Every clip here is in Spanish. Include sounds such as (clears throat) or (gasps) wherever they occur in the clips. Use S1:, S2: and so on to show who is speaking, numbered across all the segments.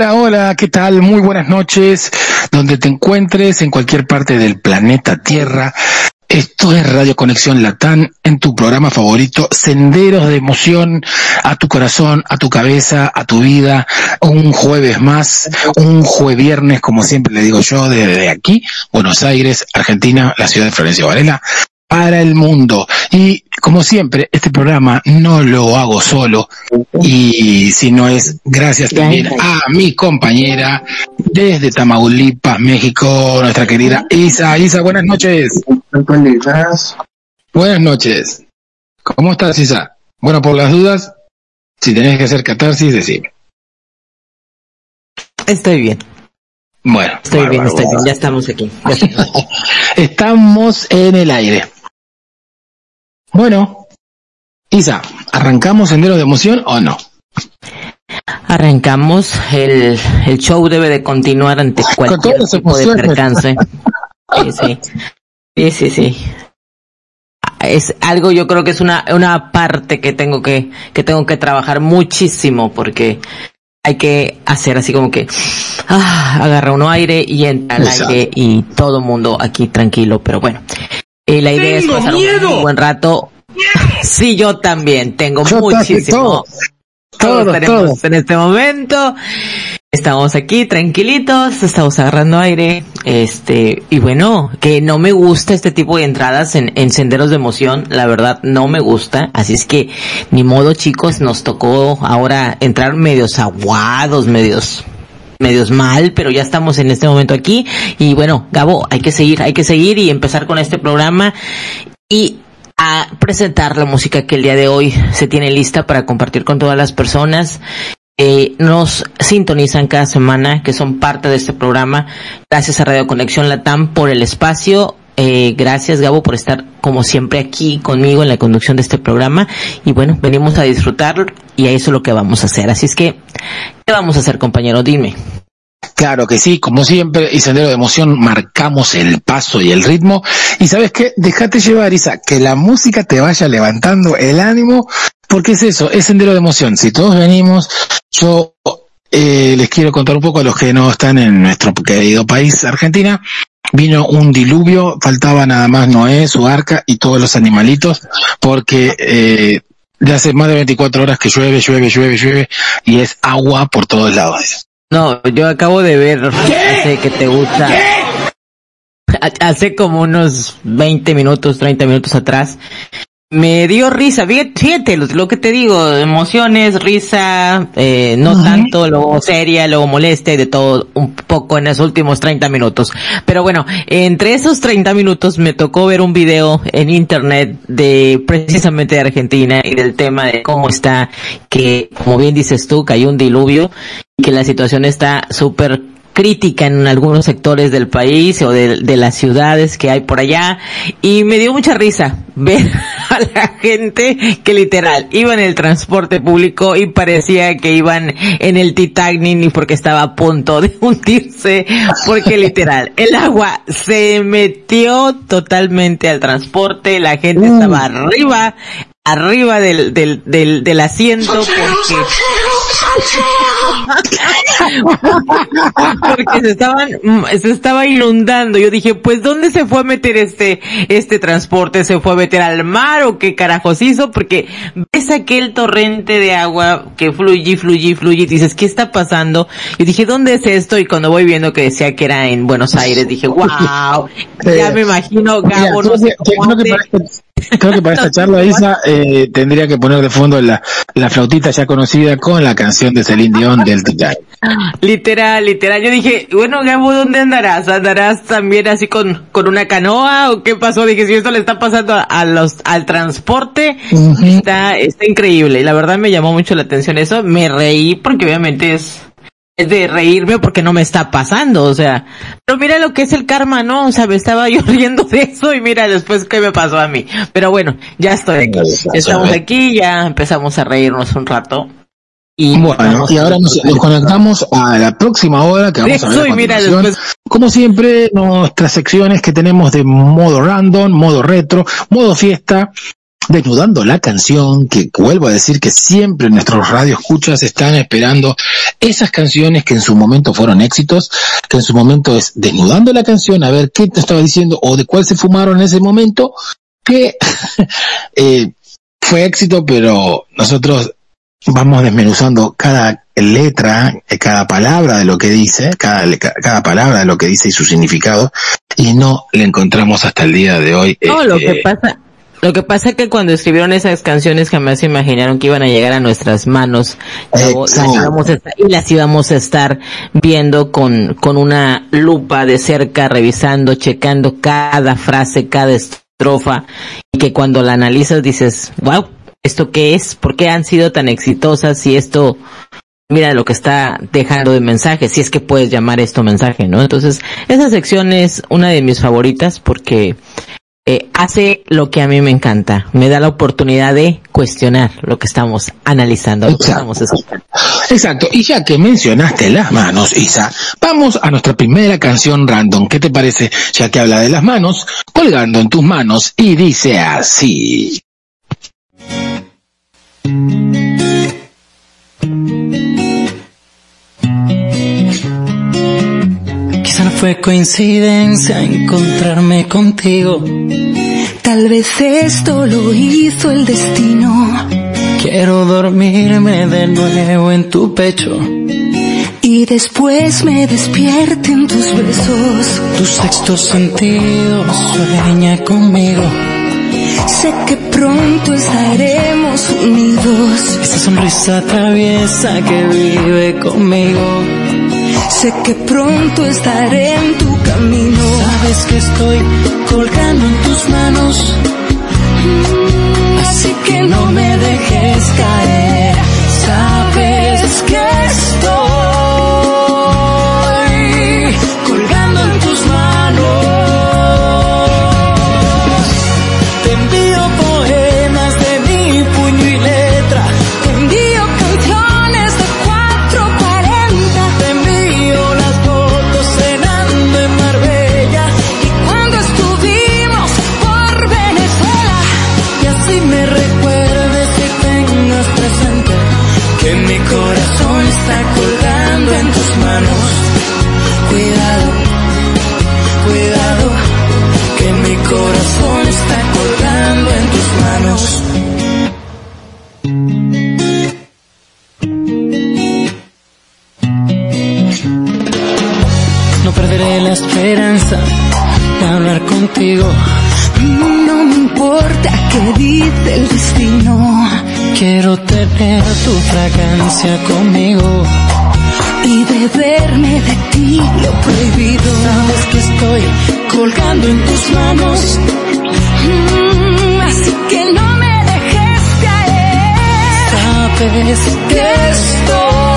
S1: hola, hola, ¿qué tal? Muy buenas noches, donde te encuentres en cualquier parte del planeta Tierra. Esto es Radio Conexión Latán en tu programa favorito, Senderos de Emoción a tu corazón, a tu cabeza, a tu vida. Un jueves más, un jueves viernes, como siempre le digo yo, desde aquí, Buenos Aires, Argentina, la ciudad de Florencio Varela, para el mundo. Y como siempre, este programa no lo hago solo y si no es gracias también a mi compañera desde Tamaulipas, México, nuestra querida Isa. Isa, buenas noches. Buenas noches. ¿Cómo estás, Isa? Bueno, por las dudas, si tenés que hacer catarsis, decime.
S2: Estoy bien.
S1: Bueno.
S2: Estoy bien, estoy bien. Ya estamos aquí. (laughs)
S1: estamos en el aire. Bueno, Isa, ¿arrancamos Sendero de Emoción o no?
S2: Arrancamos, el, el show debe de continuar ante cualquier tipo de percance. Sí, sí. Sí, sí, sí. Es algo, yo creo que es una, una parte que tengo que, que tengo que trabajar muchísimo porque hay que hacer así como que ah, agarra uno aire y entra al aire y todo mundo aquí tranquilo, pero bueno. Eh, la idea es pasar un buen rato. sí, yo también tengo muchísimo. Todos, tenemos en este momento. Estamos aquí tranquilitos, estamos agarrando aire, este, y bueno, que no me gusta este tipo de entradas en, en senderos de emoción, la verdad no me gusta, así es que ni modo chicos, nos tocó ahora entrar medios aguados, medios medios mal, pero ya estamos en este momento aquí y bueno, Gabo, hay que seguir, hay que seguir y empezar con este programa y a presentar la música que el día de hoy se tiene lista para compartir con todas las personas. Eh, nos sintonizan cada semana, que son parte de este programa. Gracias a Radio Conexión Latam por el espacio. Eh, gracias Gabo por estar como siempre aquí conmigo en la conducción de este programa. Y bueno, venimos a disfrutarlo y a eso es lo que vamos a hacer. Así es que, ¿qué vamos a hacer compañero? Dime.
S1: Claro que sí, como siempre, y Sendero de Emoción marcamos el paso y el ritmo. Y sabes qué, déjate llevar, Isa, que la música te vaya levantando el ánimo, porque es eso, es Sendero de Emoción. Si todos venimos, yo eh, les quiero contar un poco a los que no están en nuestro querido país, Argentina. Vino un diluvio, faltaba nada más Noé, su arca y todos los animalitos, porque eh, ya hace más de 24 horas que llueve, llueve, llueve, llueve, y es agua por todos lados.
S2: No, yo acabo de ver, hace que te gusta, hace como unos 20 minutos, 30 minutos atrás, me dio risa, fíjate, lo, que te digo, emociones, risa, eh, no tanto, luego seria, luego molesta y de todo un poco en los últimos 30 minutos. Pero bueno, entre esos 30 minutos me tocó ver un video en internet de precisamente de Argentina y del tema de cómo está, que como bien dices tú, cayó un diluvio y que la situación está súper crítica en algunos sectores del país o de, de, las ciudades que hay por allá. Y me dio mucha risa ver (laughs) a la gente que literal iba en el transporte público y parecía que iban en el Titanic ni porque estaba a punto de (laughs) hundirse porque literal el agua se metió totalmente al transporte la gente estaba arriba arriba del, del, del, del asiento porque (laughs) porque se estaban se estaba inundando. Yo dije pues dónde se fue a meter este este transporte se fue a meter al mar o qué carajos hizo porque ves aquel torrente de agua que fluye fluye fluye y dices qué está pasando yo dije dónde es esto y cuando voy viendo que decía que era en Buenos Aires dije wow ya me imagino Gabo no sé cómo
S1: Creo que para esta (laughs) charla, Isa, eh, tendría que poner de fondo la, la flautita ya conocida con la canción de Celine Dion del Titanic. (gasps)
S2: Literal, literal. Yo dije, bueno, Gabo, ¿dónde andarás? ¿Andarás también así con, con una canoa o qué pasó? Dije, si esto le está pasando a, los, al transporte, está, está increíble. Y la verdad me llamó mucho la atención eso. Me reí porque obviamente es, es de reírme porque no me está pasando, o sea, pero mira lo que es el karma, ¿no? O sea, me estaba (laughs) yo riendo de eso y mira después qué me pasó a mí. Pero bueno, ya estoy aquí. Estamos aquí, ya empezamos a reírnos un rato.
S1: Y bueno, y ahora nos, conectamos a la próxima hora que vamos a ver. después... Como siempre, nuestras secciones que tenemos de modo random, modo retro, modo fiesta, desnudando la canción, que vuelvo a decir que siempre nuestros radioescuchas están esperando esas canciones que en su momento fueron éxitos, que en su momento es desnudando la canción, a ver qué te estaba diciendo o de cuál se fumaron en ese momento, que (laughs) eh, fue éxito, pero nosotros vamos desmenuzando cada letra, cada palabra de lo que dice, cada, cada palabra de lo que dice y su significado, y no le encontramos hasta el día de hoy.
S2: No, lo que eh, pasa, lo que pasa es que cuando escribieron esas canciones jamás se imaginaron que iban a llegar a nuestras manos y las íbamos a estar viendo con, con una lupa de cerca, revisando, checando cada frase, cada estrofa, y que cuando la analizas dices, wow, ¿esto qué es? ¿Por qué han sido tan exitosas? Y esto, mira lo que está dejando de mensaje, si es que puedes llamar esto mensaje, ¿no? Entonces, esa sección es una de mis favoritas porque eh, hace lo que a mí me encanta, me da la oportunidad de cuestionar lo que estamos analizando, lo Exacto. que estamos
S1: Exacto, y ya que mencionaste las manos, Isa, vamos a nuestra primera canción random. ¿Qué te parece? Ya que habla de las manos, colgando en tus manos y dice así.
S3: Fue coincidencia encontrarme contigo. Tal vez esto lo hizo el destino. Quiero dormirme de nuevo en tu pecho. Y después me despierten tus besos. Tu sexto sentido sueña conmigo. Sé que pronto estaremos unidos. Esa sonrisa traviesa que vive conmigo Sé que pronto estaré en tu camino. Sabes que estoy colgando en tus manos. Así que no me dejes caer. Sabes No me importa qué dice el destino. Quiero tener tu fragancia conmigo. Y beberme de ti lo prohibido. Sabes que estoy colgando en tus manos. Mm, así que no me dejes caer. Sabes que estoy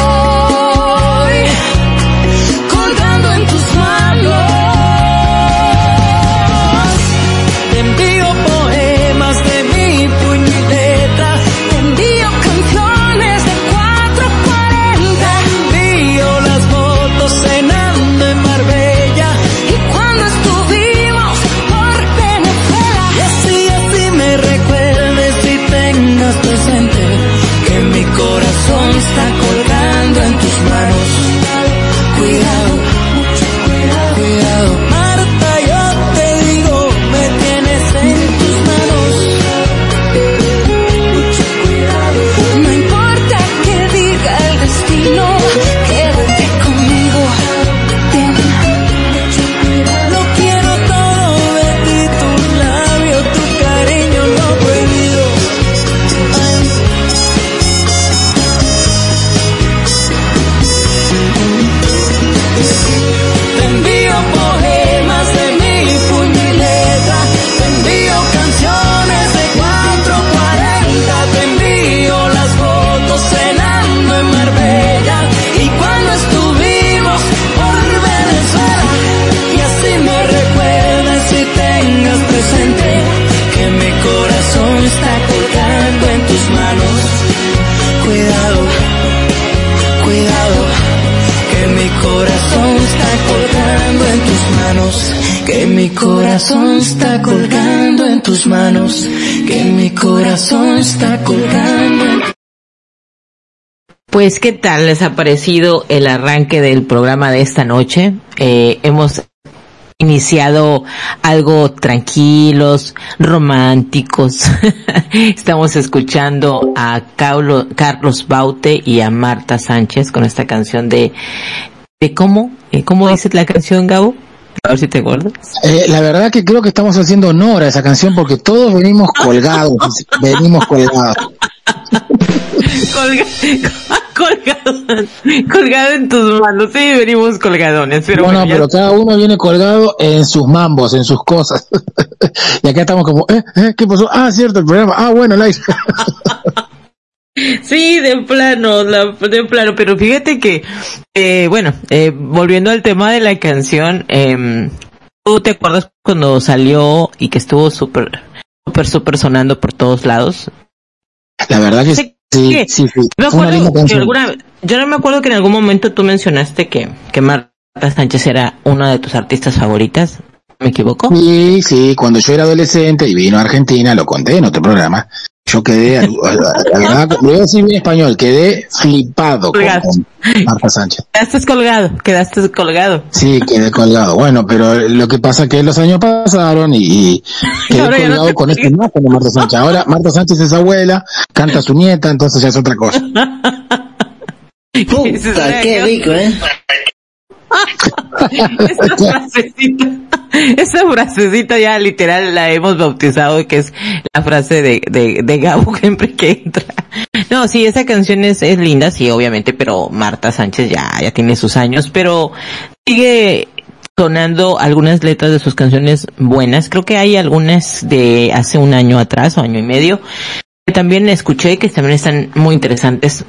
S3: cuidar. Que que mi corazón está colgando en tus manos, que mi corazón está colgando en
S2: pues, ¿qué tal les ha parecido el arranque del programa de esta noche? Eh, hemos iniciado algo tranquilos, románticos. (laughs) Estamos escuchando a Carlos Baute y a Marta Sánchez con esta canción de, de cómo, eh, ¿cómo dice la canción, Gabo? A ver si te acuerdas.
S1: Eh, la verdad que creo que estamos haciendo honor a esa canción porque todos venimos colgados, (laughs) venimos colgados.
S2: Colgado, colgado en tus manos. Sí, venimos colgadones. Pero
S1: bueno, pero cada uno viene colgado en sus mambos, en sus cosas. (laughs) y acá estamos como, ¿eh? ¿eh? ¿Qué pasó? Ah, cierto, el programa. Ah, bueno, like. (laughs)
S2: Sí, de plano, de plano, pero fíjate que, eh, bueno, eh, volviendo al tema de la canción, eh, ¿tú te acuerdas cuando salió y que estuvo súper, súper, súper sonando por todos lados?
S1: La verdad que sí, sí, sí.
S2: yo no me acuerdo que en algún momento tú mencionaste que, que Marta Sánchez era una de tus artistas favoritas. ¿Me equivoco?
S1: Sí, sí, cuando yo era adolescente y vino a Argentina, lo conté en otro programa, yo quedé, (laughs) voy a decir bien español, quedé flipado con, Marta Sánchez.
S2: Quedaste colgado, quedaste colgado.
S1: Sí, quedé colgado. Bueno, pero lo que pasa es que los años pasaron y, quedé colgado con este imagen de Marta Sánchez. Ahora Marta Sánchez es abuela, canta a su nieta, entonces ya es otra cosa. (laughs)
S3: Puta, qué rico, ¿eh? (laughs)
S2: esa (laughs) frasecita, esa frasecita ya literal la hemos bautizado que es la frase de, de, de Gabo (laughs) siempre que entra. No, sí, esa canción es, es linda, sí, obviamente, pero Marta Sánchez ya, ya tiene sus años, pero sigue sonando algunas letras de sus canciones buenas. Creo que hay algunas de hace un año atrás o año y medio. Que también escuché que también están muy interesantes.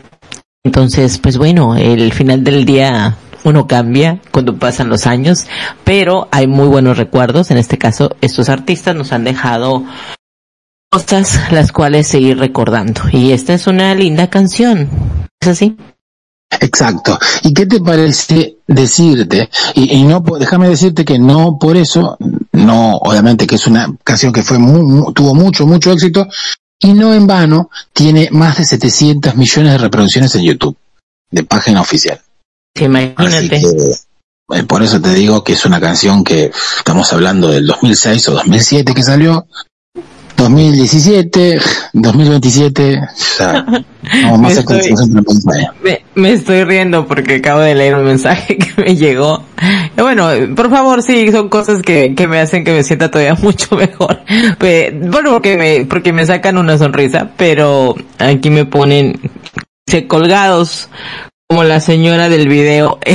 S2: Entonces, pues bueno, el final del día uno cambia cuando pasan los años, pero hay muy buenos recuerdos. En este caso, estos artistas nos han dejado cosas las cuales seguir recordando. Y esta es una linda canción. ¿Es así?
S1: Exacto. ¿Y qué te parece decirte? Y, no, déjame decirte que no por eso, no, obviamente que es una canción que fue tuvo mucho, mucho éxito y no en vano tiene más de 700 millones de reproducciones en YouTube de página oficial.
S2: Imagínate.
S1: Eh, por eso te digo que es una canción que estamos hablando del 2006 o 2007 que salió. 2017, 2027, o sea,
S2: me, estoy, me, me, estoy riendo porque acabo de leer un mensaje (laughs) que me llegó. Bueno, por favor, sí, son cosas que, que me hacen que me sienta todavía (laughs) mucho mejor. Bueno, porque me, porque me sacan una sonrisa, pero aquí me ponen colgados como la señora del video. (laughs)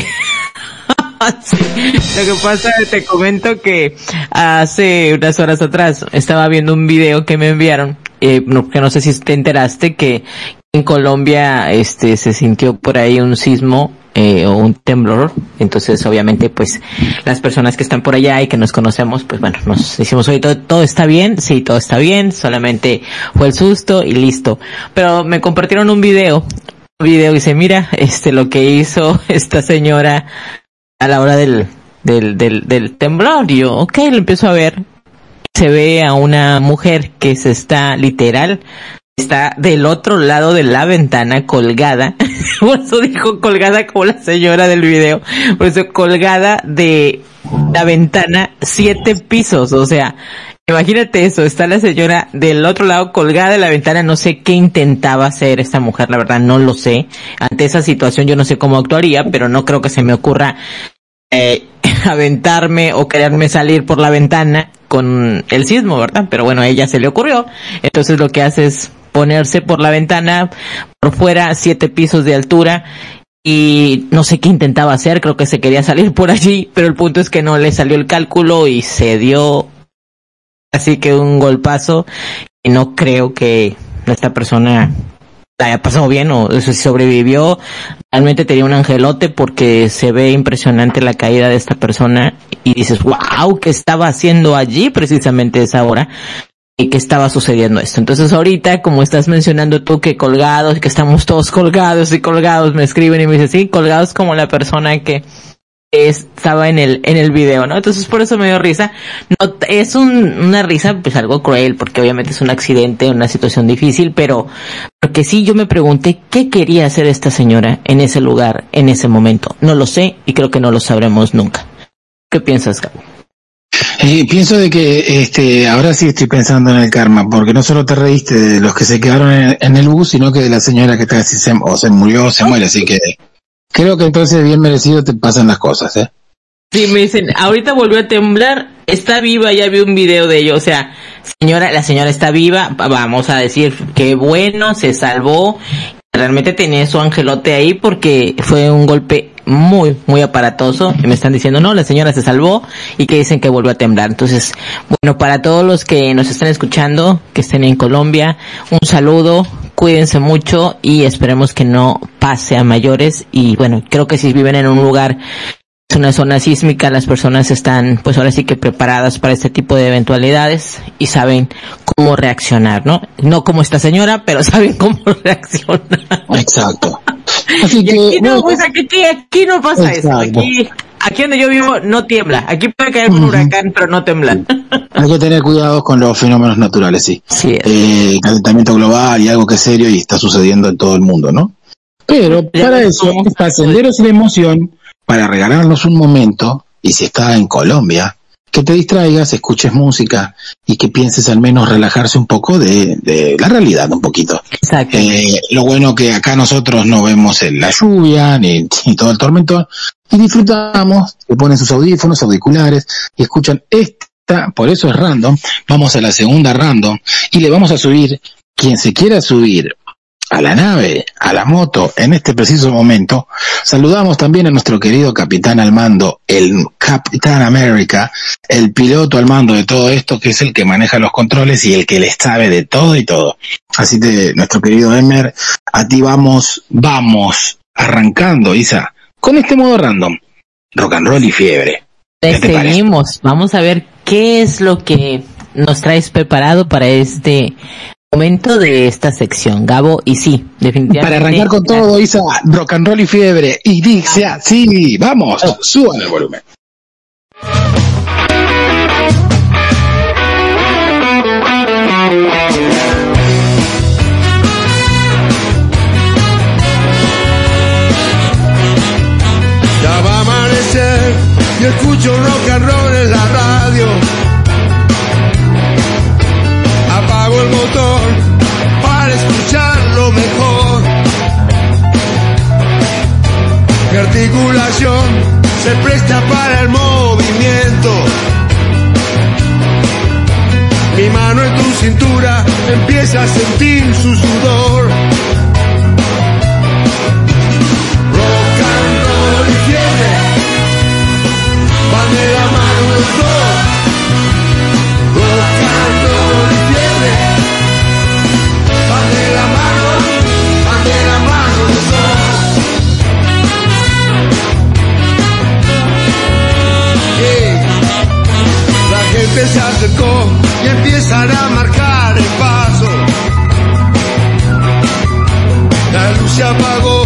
S2: Lo que pasa, te comento que hace unas horas atrás estaba viendo un video que me enviaron, eh, que no sé si te enteraste que en Colombia este se sintió por ahí un sismo eh, o un temblor. Entonces, obviamente, pues las personas que están por allá y que nos conocemos, pues bueno, nos decimos, oye, todo, todo está bien, sí, todo está bien, solamente fue el susto y listo. Pero me compartieron un video video y dice, mira, este, lo que hizo (laughs) esta señora a la hora del, del, del, del temblor. Y yo, ok, lo empiezo a ver. Se ve a una mujer que se está literal, está del otro lado de la ventana colgada. (laughs) Por eso dijo colgada como la señora del video. Por eso colgada de la ventana siete pisos. O sea, Imagínate eso, está la señora del otro lado colgada de la ventana, no sé qué intentaba hacer esta mujer, la verdad no lo sé. Ante esa situación yo no sé cómo actuaría, pero no creo que se me ocurra eh, (laughs) aventarme o quererme salir por la ventana con el sismo, ¿verdad? Pero bueno, a ella se le ocurrió. Entonces lo que hace es ponerse por la ventana, por fuera, siete pisos de altura, y no sé qué intentaba hacer, creo que se quería salir por allí, pero el punto es que no le salió el cálculo y se dio Así que un golpazo y no creo que esta persona la haya pasado bien o si sobrevivió. Realmente tenía un angelote porque se ve impresionante la caída de esta persona y dices, wow, ¿qué estaba haciendo allí precisamente esa hora? y que estaba sucediendo esto. Entonces ahorita, como estás mencionando tú que colgados, que estamos todos colgados y colgados, me escriben y me dicen, sí, colgados como la persona que estaba en el, en el video, ¿no? Entonces por eso me dio risa. No, es un, una risa, pues algo cruel, porque obviamente es un accidente, una situación difícil, pero, porque sí yo me pregunté qué quería hacer esta señora en ese lugar, en ese momento. No lo sé y creo que no lo sabremos nunca. ¿Qué piensas, Gabo?
S1: Eh, pienso de que este ahora sí estoy pensando en el karma, porque no solo te reíste de los que se quedaron en, el bus, sino que de la señora que casi se, o se murió o se muere, así que creo que entonces bien merecido te pasan las cosas, ¿eh?
S2: Sí, me dicen, ahorita volvió a temblar, está viva, ya vi un video de ello, o sea, señora, la señora está viva, vamos a decir, qué bueno, se salvó, realmente tenía su angelote ahí porque fue un golpe muy, muy aparatoso y me están diciendo, no, la señora se salvó y que dicen que volvió a temblar. Entonces, bueno, para todos los que nos están escuchando, que estén en Colombia, un saludo, cuídense mucho y esperemos que no pase a mayores y bueno, creo que si viven en un lugar es una zona sísmica, las personas están pues ahora sí que preparadas para este tipo de eventualidades y saben cómo reaccionar, ¿no? No como esta señora, pero (laughs) saben cómo reaccionar.
S1: Exacto.
S2: Así que, aquí no, pues aquí, aquí no pasa eso. Aquí, aquí donde yo vivo no tiembla. Aquí puede caer un huracán, pero no tembla.
S1: Hay que tener cuidado con los fenómenos naturales, sí.
S2: sí
S1: eh, calentamiento global y algo que es serio y está sucediendo en todo el mundo, ¿no? Pero para eso, para senderos de emoción, para regalarnos un momento, y si está en Colombia, que te distraigas, escuches música y que pienses al menos relajarse un poco de, la realidad, un poquito.
S2: Exacto.
S1: Eh, lo bueno que acá nosotros no vemos la lluvia ni, todo el tormento y disfrutamos, se ponen sus audífonos, auriculares y escuchan esta, por eso es random, vamos a la segunda random y le vamos a subir, quien se quiera subir a la nave, a la moto, en este preciso momento. Saludamos también a nuestro querido capitán al mando, el Capitán América, el piloto al mando de todo esto, que es el que maneja los controles y el que le sabe de todo y todo. Así que, nuestro querido Emer, a ti vamos, vamos, arrancando, Isa, con este modo random, rock and roll y fiebre.
S2: seguimos, vamos a ver qué es lo que nos traes preparado para este momento de esta sección, Gabo, y sí, definitivamente.
S1: Para arrancar con todo, Isa, rock and roll y fiebre, y dice así, vamos, oh. suban el volumen.
S4: Ya va a amanecer y escucho rock and roll en la radio el motor para escucharlo mejor. Mi articulación se presta para el movimiento. Mi mano en tu cintura empieza a sentir su sudor. Rock and roll y fiebre van de la mano. La gente se acercó y empiezan a marcar el paso. La luz se apagó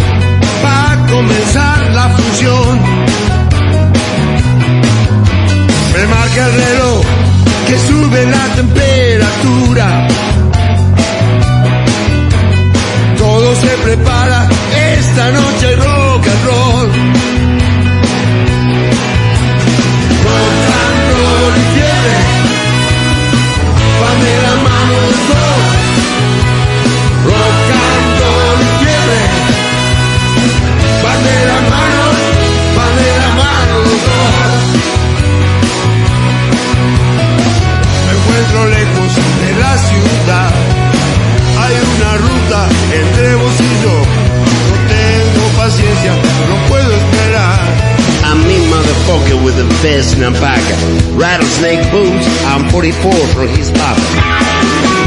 S4: para comenzar la función. Me marca el reloj que sube la temperatura todo se prepara esta noche rock and roll. Encuentro lejos de la ciudad hay una ruta entre vos y yo. No tengo paciencia, no puedo esperar.
S5: I'm me motherfucker with the best I'm back. Rattlesnake boots, I'm 44 from his pocket.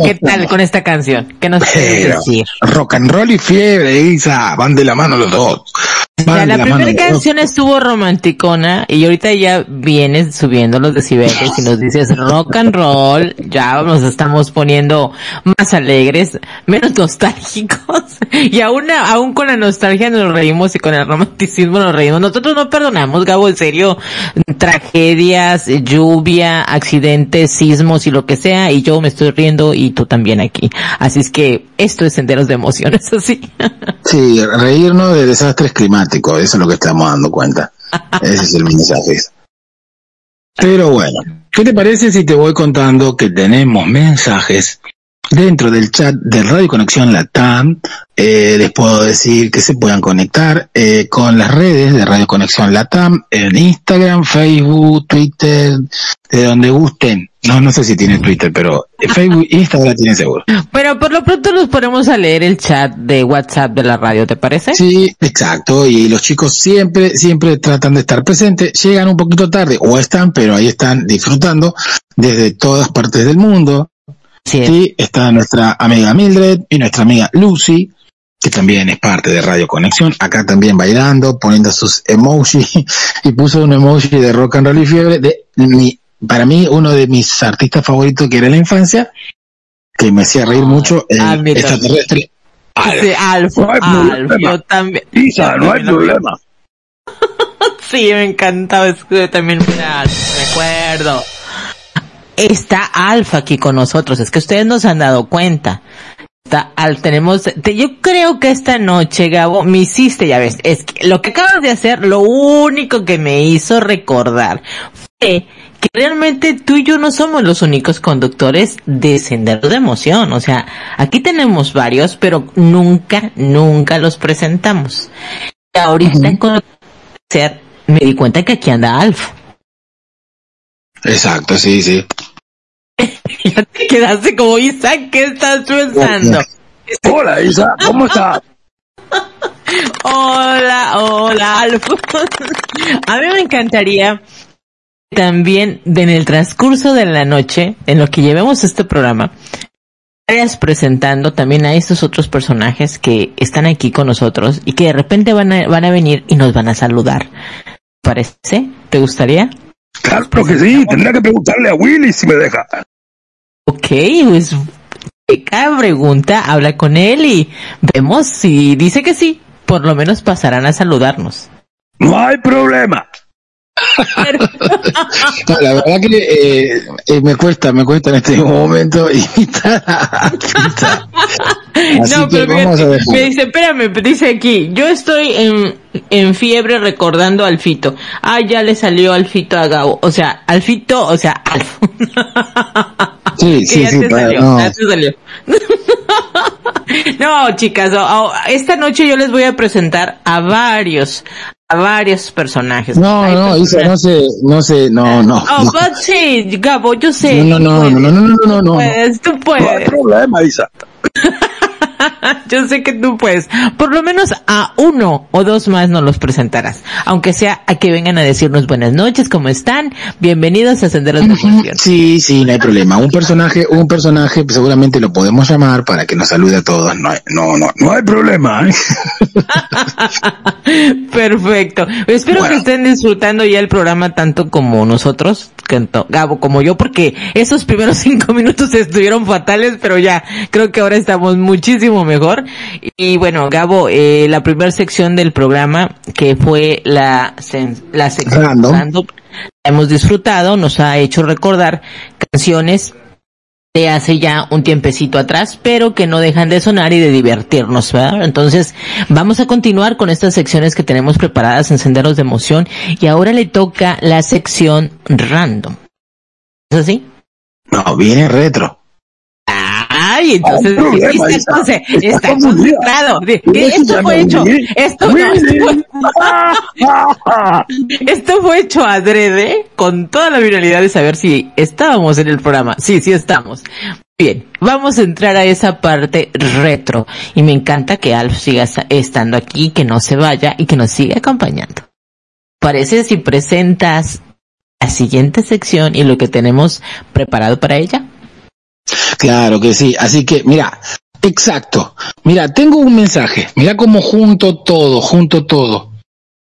S2: ¿Qué con esta canción? ¿Qué nos quieres decir?
S1: rock and roll y fiebre, Isa, van de la mano los dos. Van
S2: Ya, la
S1: mano
S2: primera
S1: los dos.
S2: canción estuvo romanticona y ahorita ya vienes subiendo los decibeles y nos dices rock and roll, ya nos estamos poniendo más alegres, menos nostálgicos (laughs) y aún, aún con la nostalgia nos reímos y con el romanticismo nos reímos. Nosotros no perdonamos, Gabo, en serio, tragedias, lluvia, accidentes, sismos y lo que sea y yo me estoy riendo y tú también aquí. Así es que esto es senderos de emociones, (laughs) así.
S1: Sí, reírnos de desastres climáticos, eso es lo que estamos dando cuenta. (laughs) Ese es el mensaje. Pero bueno, ¿qué te parece si te voy contando que tenemos mensajes dentro del chat de Radio Conexión Latam? Eh, les puedo decir que se puedan conectar eh, con las redes de Radio Conexión Latam en Instagram, Facebook, Twitter, de donde gusten. No, no sé si tiene Twitter, pero Facebook, Instagram la tienen seguro.
S2: Pero por lo pronto nos ponemos a leer el chat de WhatsApp de la radio, ¿te parece?
S1: Sí, exacto. Y los chicos siempre, siempre tratan de estar presentes. Llegan un poquito tarde o están, pero ahí están disfrutando desde todas partes del mundo.
S2: Sí.
S1: Sí, está nuestra amiga Mildred y nuestra amiga Lucy, que también es parte de Radio Conexión. Acá también bailando, poniendo sus emojis (laughs) y puso un emoji de rock and roll y fiebre de mi, para mí uno de mis artistas favoritos que era en la infancia, que me hacía reír mucho, el
S2: ah, mira.
S1: extraterrestre.
S2: Sí, Alf,
S1: No
S2: Alf, yo también.
S1: Isa, no hay problema. (laughs)
S2: Sí, me encantaba, es que yo también era me acuerdo. Está Alf aquí con nosotros, es que ustedes nos han dado cuenta. Está Alf, tenemos, te- yo creo que esta noche, Gabo, me hiciste, ya ves, es que lo que acabas de hacer, lo único que me hizo recordar fue que realmente tú y yo no somos los únicos conductores de Sendero de Emoción. O sea, aquí tenemos varios, pero nunca, nunca los presentamos. Y ahorita me di cuenta que aquí anda Alf.
S1: Exacto, sí, sí. (laughs)
S2: Ya te quedaste como Isaac, ¿qué estás pensando? (laughs)
S1: Hola Isa, ¿cómo estás? (laughs)
S2: Hola, hola, Alf. A mí me encantaría también en el transcurso de la noche, en lo que llevemos este programa, vayas presentando también a estos otros personajes que están aquí con nosotros y que de repente van a, van a venir y nos van a saludar. ¿Parece? ¿Te gustaría?
S6: Claro que sí, tendría que preguntarle a Willy si me deja.
S2: Ok, pues cada pregunta, habla con él y vemos si dice que sí, por lo menos pasarán a saludarnos.
S6: No hay problema.
S1: No, la verdad que eh, eh, me cuesta, me cuesta en este momento (laughs) imitar a Alfita. (laughs) Así
S2: no,
S1: que
S2: pero
S1: vamos a
S2: fíjate,
S1: dejar.
S2: me dice, espérame, dice aquí, yo estoy en, en fiebre recordando al Fito. Ah, ya le salió al Fito a Gabo. O sea, al Fito, o sea, Alf. (laughs)
S1: Sí,
S2: que
S1: sí, sí,
S2: salió,
S1: no.
S2: salió. no, chicas, o- o- esta noche yo les voy a presentar a varios, a varios personajes.
S1: No,
S2: Hay
S1: no, Isa, no sé, no sé, no, no.
S2: Oh,
S1: no.
S2: but sí, Gabo, yo sé.
S1: No, no, no,
S2: tú
S1: no, no, no, no, no, no.
S2: Puedes, tú
S6: No hay
S2: puedes.
S6: problema, Isa. (laughs) (laughs)
S2: Yo sé que tú puedes. Por lo menos a uno o dos más nos los presentarás. Aunque sea a que vengan a decirnos buenas noches, ¿cómo están? Bienvenidos a Senderos de Emoción.
S1: Sí, sí, no hay problema. Un personaje, un personaje seguramente lo podemos llamar para que nos salude a todos. No hay, no, no, no hay problema. ¿eh? (laughs)
S2: Perfecto. Espero que estén disfrutando ya el programa tanto como nosotros, Gabo como yo, porque esos primeros (laughs) cinco minutos estuvieron fatales, pero ya creo que ahora estamos muchísimo mejor. Y bueno, Gabo, eh, la primera sección del programa, que fue la, la sección random. hemos disfrutado, nos ha hecho recordar canciones de hace ya un tiempecito atrás, pero que no dejan de sonar y de divertirnos, ¿verdad? Entonces, vamos a continuar con estas secciones que tenemos preparadas en Senderos de Emoción y ahora le toca la sección random. ¿Es así?
S1: No, viene retro.
S2: Ay, entonces, entonces está concentrado. (laughs) Esto fue hecho, esto, esto fue hecho adrede con toda la viralidad de saber si estábamos en el programa. Sí, sí estamos. Bien, vamos a entrar a esa parte retro. Y me encanta que Alf siga estando aquí, que no se vaya y que nos siga acompañando. Parece si presentas la siguiente sección y lo que tenemos preparado para ella.
S1: Claro que sí. Así que, mira, exacto. Mira, tengo un mensaje. Mira cómo junto todo, junto todo.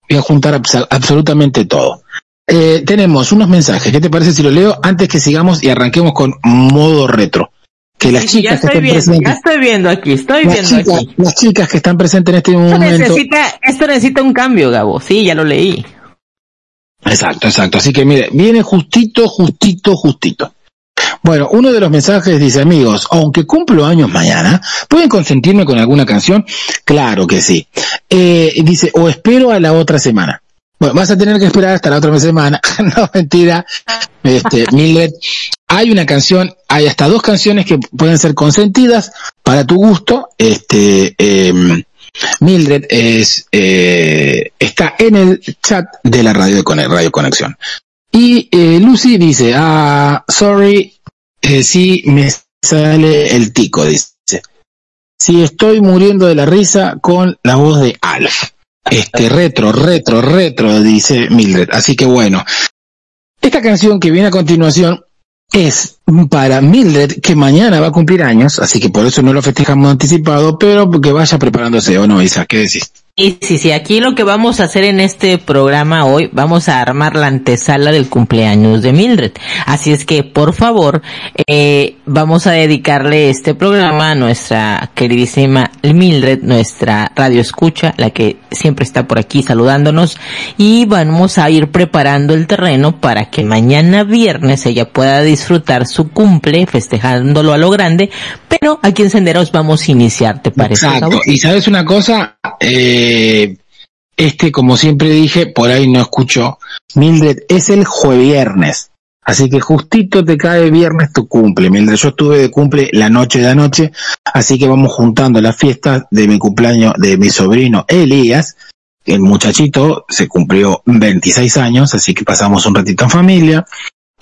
S1: Voy a juntar absolutamente todo. Eh, tenemos unos mensajes. ¿Qué te parece si lo leo antes que sigamos y arranquemos con modo retro? Que las chicas
S2: que están presentes, ya estoy viendo aquí, estoy viendo aquí.
S1: Las chicas que están presentes en este
S2: esto
S1: momento.
S2: Necesita, esto necesita un cambio, Gabo. Sí, ya lo leí.
S1: Exacto, exacto. Así que mire, viene justito, justito, justito. Bueno, uno de los mensajes dice, amigos, aunque cumplo años mañana, ¿pueden consentirme con alguna canción? Claro que sí. Eh, dice, o espero a la otra semana. Bueno, vas a tener que esperar hasta la otra semana. (laughs) no, mentira. Este, Mildred, hay una canción, hay hasta dos canciones que pueden ser consentidas para tu gusto. Este, eh, Mildred es, eh, está en el chat de la radio de Radio Conexión. Y eh, Lucy dice, ah, sorry, eh, sí me sale el tico, dice. Sí, estoy muriendo de la risa con la voz de Alf. Este, retro, retro, retro, dice Mildred. Así que bueno, esta canción que viene a continuación es para Mildred, que mañana va a cumplir años, así que por eso no lo festejamos anticipado, pero que vaya preparándose, ¿o no, Isa? ¿Qué decís?
S2: Sí, sí, sí, aquí lo que vamos a hacer en este programa hoy, vamos a armar la antesala del cumpleaños de Mildred. Así es que, por favor, eh, vamos a dedicarle este programa a nuestra queridísima Mildred, nuestra radio escucha, la que siempre está por aquí saludándonos, y vamos a ir preparando el terreno para que mañana viernes ella pueda disfrutar su cumple, festejándolo a lo grande, pero aquí en Senderos vamos a iniciar, ¿te parece?
S1: Exacto, y sabes una cosa, eh, este, como siempre dije, por ahí no escucho. Mildred, es el jueviernes. Así que justito te cae viernes tu cumple. Mildred, yo estuve de cumple la noche de anoche, así que vamos juntando las fiestas de mi cumpleaños de mi sobrino Elías. El muchachito se cumplió 26 años, así que pasamos un ratito en familia.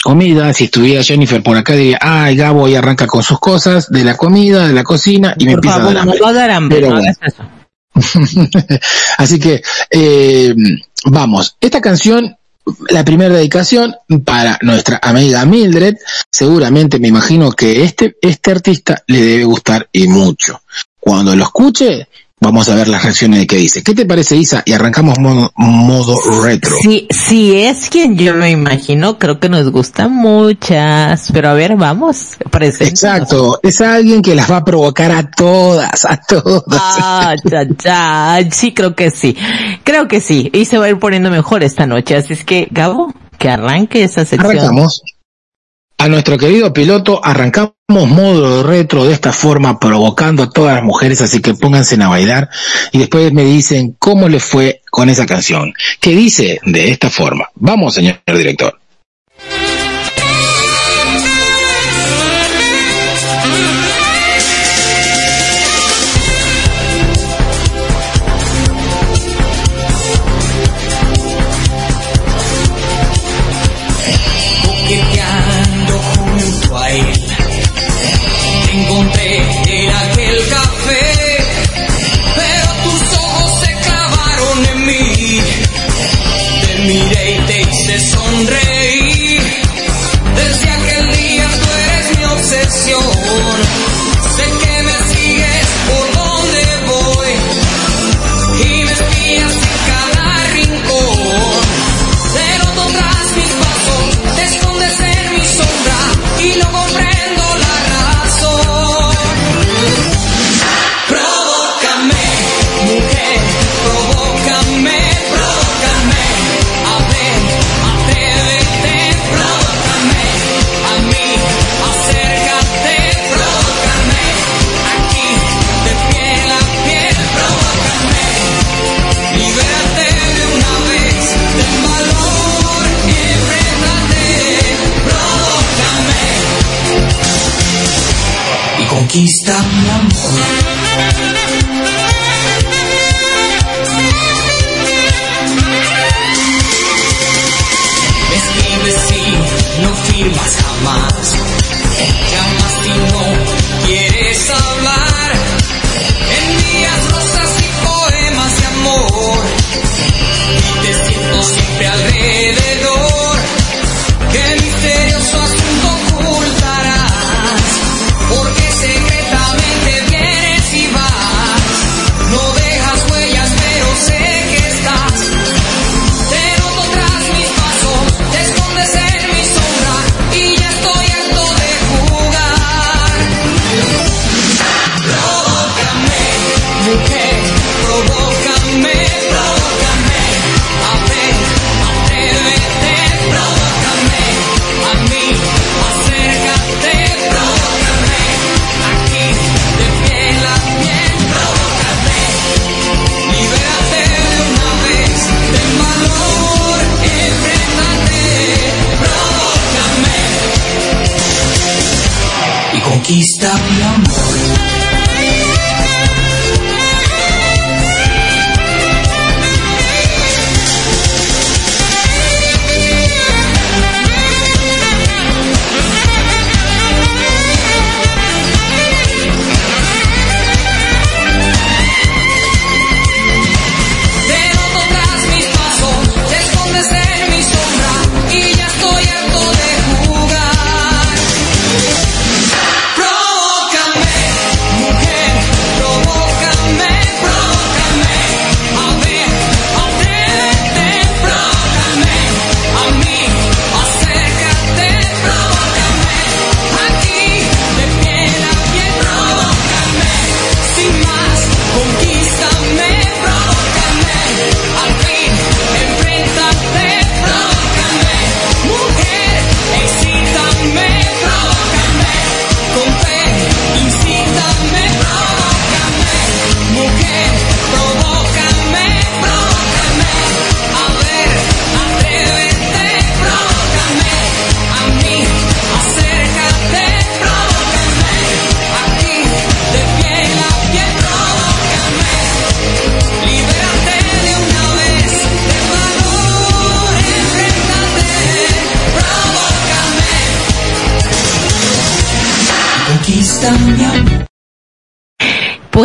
S1: Comida, si estuviera Jennifer por acá diría, ay, Gabo y arranca con sus cosas de la comida, de la cocina y me empieza a dar hambre. (laughs) Así que, eh, vamos, esta canción, la primera dedicación para nuestra amiga Mildred, seguramente me imagino que este, este artista le debe gustar y mucho. Cuando lo escuche, Vamos a ver las reacciones de qué dice. ¿Qué te parece, Isa? Y arrancamos modo, modo retro.
S2: Sí, sí es quien yo me imagino, creo que nos gustan muchas. Pero a ver, vamos,
S1: Exacto, es alguien que las va a provocar a todas, a todas.
S2: Ah, (laughs) cha, cha. Sí, creo que sí. Creo que sí. Y se va a ir poniendo mejor esta noche. Así es que, Gabo, que arranque esa sección.
S1: Arrancamos a nuestro querido piloto, arrancamos modo retro de esta forma, provocando a todas las mujeres, así que pónganse a bailar y después me dicen cómo les fue con esa canción, que dice de esta forma. Vamos, señor director.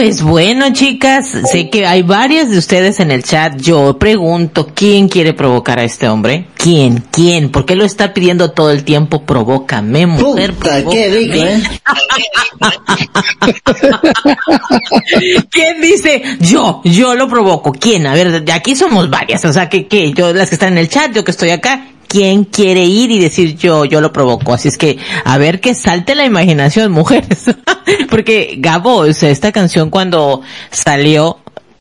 S2: Pues bueno, chicas, sé que hay varias de ustedes en el chat. Yo pregunto, ¿quién quiere provocar a este hombre? ¿Quién? ¿Quién? ¿Por qué lo está pidiendo todo el tiempo? Provócame, mujer.
S7: Puta, qué rico. ¿eh? (laughs)
S2: ¿Quién dice? Yo, yo lo provoco. ¿Quién? A ver, de aquí somos varias. O sea, que, que yo, las que están en el chat, yo que estoy acá. ¿Quién quiere ir y decir yo, yo lo provoco? Así es que, a ver que salte la imaginación, (laughs) mujeres. Porque Gabo, o sea, esta canción cuando salió,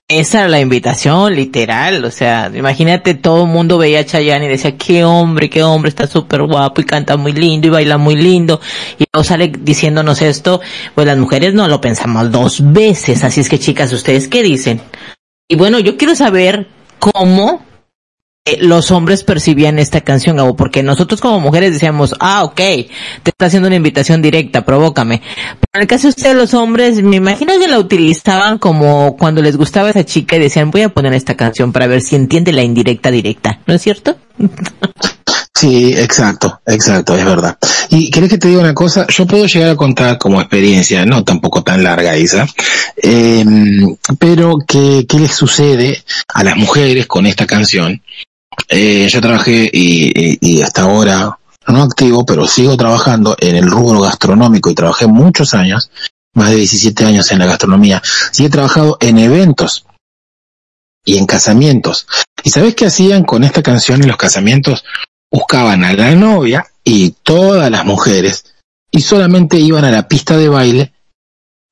S2: esa era la invitación, literal. O sea, imagínate, todo el mundo veía a Chayanne y decía, qué hombre, qué hombre, está súper guapo y canta muy lindo y baila muy lindo. Y luego sale diciéndonos esto, pues las mujeres no lo pensamos dos veces. Así es que chicas, ¿ustedes qué dicen? Y bueno, yo quiero saber cómo los hombres percibían esta canción, Gabo, porque nosotros como mujeres decíamos, ah, ok, te está haciendo una invitación directa, provócame. Pero en el caso de ustedes, los hombres, me imagino que la utilizaban como cuando les gustaba esa chica y decían, voy a poner esta canción para ver si entiende la indirecta directa, ¿no es cierto? (laughs)
S1: Sí, exacto, exacto, es verdad. Y querés que te diga una cosa, yo puedo llegar a contar como experiencia, no tampoco tan larga Isa, eh, pero que, ¿qué les sucede a las mujeres con esta canción? Eh, yo trabajé y, y- hasta ahora no activo, pero sigo trabajando en el rubro gastronómico y trabajé muchos años, más de 17 años en la gastronomía. Sí he trabajado en eventos y en casamientos. ¿Y sabes qué hacían con esta canción en los casamientos? Buscaban a la novia y todas las mujeres y solamente iban a la pista de baile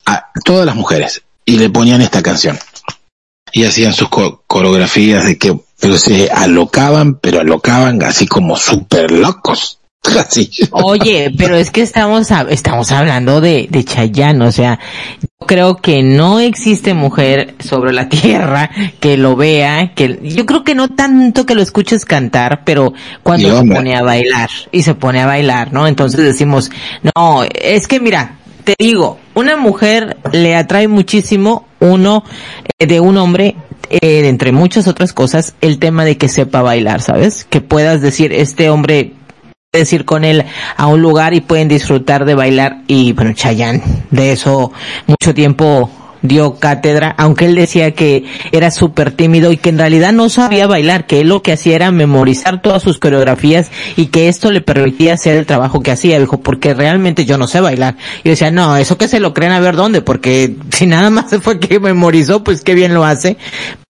S1: a todas las mujeres y le ponían esta canción. Y hacían sus coreografías de que pero se alocaban, pero alocaban así como súper locos. (laughs) Así.
S2: Oye, pero es que estamos, estamos hablando de, de Chayanne, o sea, yo creo que no existe mujer sobre la (laughs) tierra que lo vea, que yo creo que no tanto que lo escuches cantar, pero cuando se pone a bailar y se pone a bailar, ¿no? Entonces decimos, no, es que mira, te digo, una mujer le atrae muchísimo uno eh, de un hombre eh, entre muchas otras cosas, el tema de que sepa bailar, ¿sabes? Que puedas decir, este hombre puedes ir con él a un lugar y pueden disfrutar de bailar y bueno, Chayanne, de eso mucho tiempo dio cátedra, aunque él decía que era súper tímido y que en realidad no sabía bailar, que él lo que hacía era memorizar todas sus coreografías y que esto le permitía hacer el trabajo que hacía, dijo, porque realmente yo no sé bailar. Y decía, no, eso que se lo creen a ver dónde, porque si nada más (laughs) fue que memorizó, pues qué bien lo hace.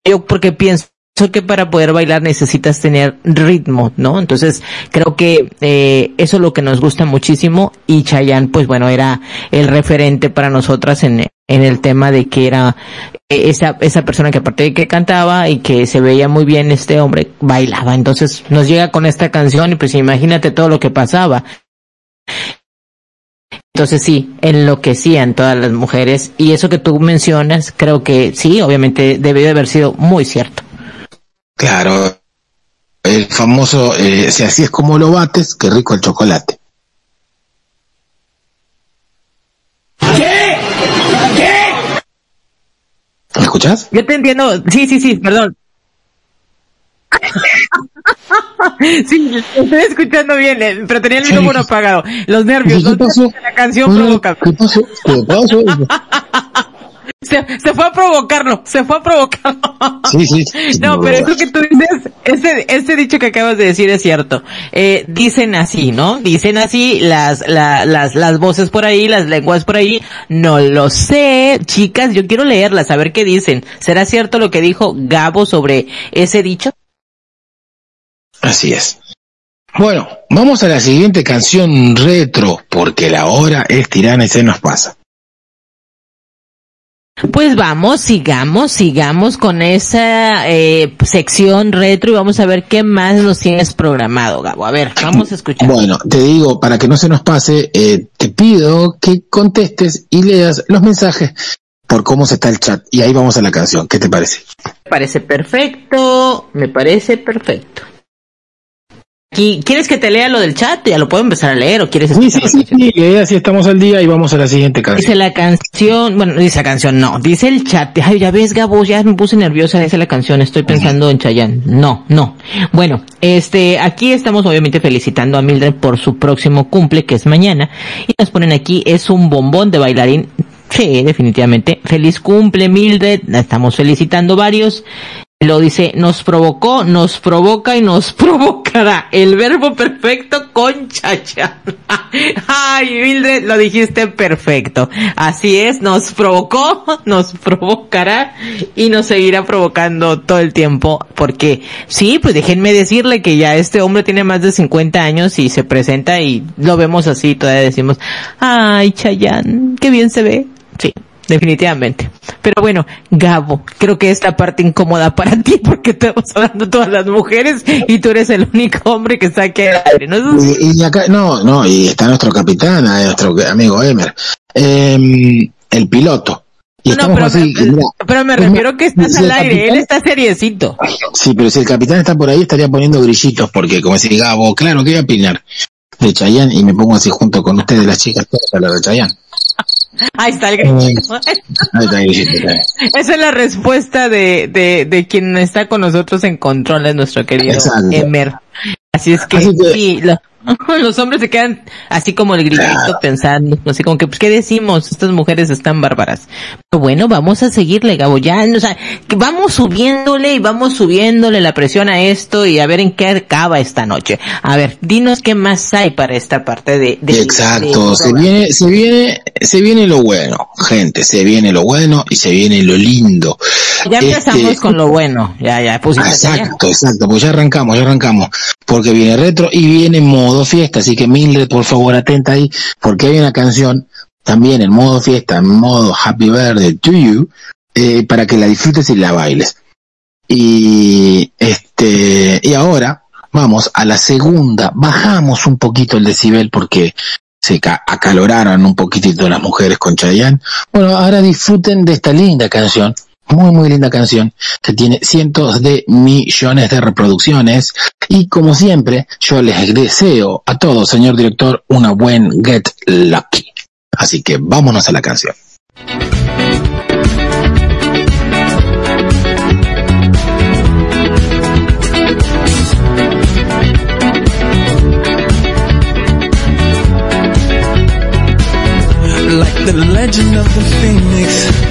S2: Yo porque pienso que para poder bailar necesitas tener ritmo, ¿no? Entonces creo que eh, eso es lo que nos gusta muchísimo y Chayanne, pues bueno, era el referente para nosotras en, el tema de que era eh, esa, esa persona que aparte de que cantaba y que se veía muy bien este hombre, bailaba. Entonces nos llega con esta canción y pues imagínate todo lo que pasaba. Entonces sí, enloquecían todas las mujeres y eso que tú mencionas, creo que sí, obviamente debió de haber sido muy cierto.
S1: Claro, el famoso, eh, si así es como lo bates, qué rico el chocolate.
S2: ¿Qué? ¿Qué?
S1: ¿Me escuchas?
S2: Yo te entiendo, sí, sí, sí, perdón. (laughs) sí, estoy escuchando bien, eh, pero tenía el micrófono apagado. Los nervios, ¿Qué pasó? la canción provoca. ¿Qué pasó? ¿Qué pasó? (laughs) Se, se, fue a provocarlo, se fue a provocarlo. Sí, sí. (laughs) no, pero eso que tú dices, ese, ese dicho que acabas de decir es cierto. Eh, dicen así, ¿no? Dicen así las, la, las, las voces por ahí, las lenguas por ahí. No lo sé, chicas, yo quiero leerlas, a ver qué dicen. ¿Será cierto lo que dijo Gabo sobre ese dicho?
S1: Así es. Bueno, vamos a la siguiente canción retro, porque la hora es tirana y se nos pasa.
S2: Pues vamos, sigamos, sigamos con esa eh, sección retro y vamos a ver qué más nos tienes programado, Gabo. A ver, vamos a escuchar.
S1: Bueno, te digo, para que no se nos pase, eh, te pido que contestes y leas los mensajes por cómo se está el chat. Y ahí vamos a la canción. ¿Qué te parece?
S2: Me parece perfecto, me parece perfecto. ¿Quieres que te lea lo del chat? Ya lo puedo empezar a leer o quieres
S1: Sí, sí, sí, sí, así estamos al día y vamos a la siguiente canción.
S2: Dice la canción, bueno, dice la canción, no, dice el chat. Ay, ya ves, Gabo, ya me puse nerviosa, dice la canción, estoy pensando en Chayanne. No, no. Bueno, este, aquí estamos obviamente felicitando a Mildred por su próximo cumple, que es mañana, y nos ponen aquí, es un bombón de bailarín Sí, definitivamente. Feliz cumple, Mildred. La estamos felicitando varios. Lo dice, nos provocó, nos provoca y nos (laughs) provocará. El verbo perfecto con chacha. Ay, Mildred, lo dijiste perfecto. Así es, nos provocó, (laughs) nos provocará y nos seguirá provocando todo el tiempo. Porque, sí, pues déjenme decirle que ya este hombre tiene más de 50 años y se presenta y lo vemos así, todavía decimos, ay, Chayanne, qué bien se ve. Sí, definitivamente. Pero bueno, Gabo, creo que esta parte incómoda para ti porque estamos hablando todas las mujeres y tú eres el único hombre que está aquí al aire, ¿no?
S1: Y, acá, no, no, y está nuestro capitán, eh, nuestro amigo Emer, eh, el piloto. Y
S2: no, pero, así, pero me refiero que estás al aire, él está seriecito.
S1: Sí, pero si el capitán está por ahí estaría poniendo grillitos porque como decía Gabo, claro, que voy a opinar de Chayanne y me pongo así junto con ustedes las chicas todas a hablar de Chayanne. (laughs)
S2: Ahí está el grito. Esa es la respuesta de, de, de quien está con nosotros en control, es nuestro querido Emer. Así es que, sí, (laughs) Los hombres se quedan así como el grillito pensando, así como que, pues, ¿qué decimos? Estas mujeres están bárbaras. Pero bueno, vamos a seguirle, Gabo, ya, o sea, que vamos subiéndole y vamos subiéndole la presión a esto y a ver en qué acaba esta noche. A ver, dinos qué más hay para esta parte de...
S1: Exacto, se viene, se viene, se viene lo bueno, gente, se viene lo bueno y se viene lo lindo.
S2: Ya empezamos este, con lo bueno, ya, ya.
S1: Exacto, exacto, pues ya arrancamos, ya arrancamos, porque viene retro y viene modo fiesta, así que Mildred, por favor, atenta ahí, porque hay una canción también en modo fiesta, en modo Happy Birthday to You, eh, para que la disfrutes y la bailes. Y este, y ahora vamos a la segunda, bajamos un poquito el decibel porque se acaloraron un poquitito las mujeres con Chayanne. Bueno, ahora disfruten de esta linda canción muy, muy linda canción que tiene cientos de millones de reproducciones. Y como siempre, yo les deseo a todos, señor director, una buen Get Lucky. Así que vámonos a la canción.
S8: Of the phoenix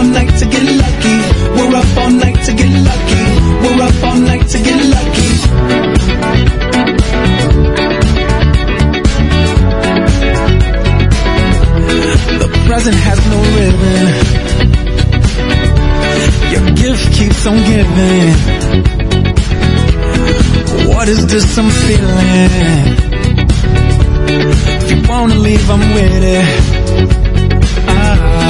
S8: all night to get lucky. We're up all night to get lucky. We're up all night to get lucky.
S9: The present has no ribbon. Your gift
S8: keeps on giving. What is this I'm feeling? If you wanna leave, I'm with it. Ah.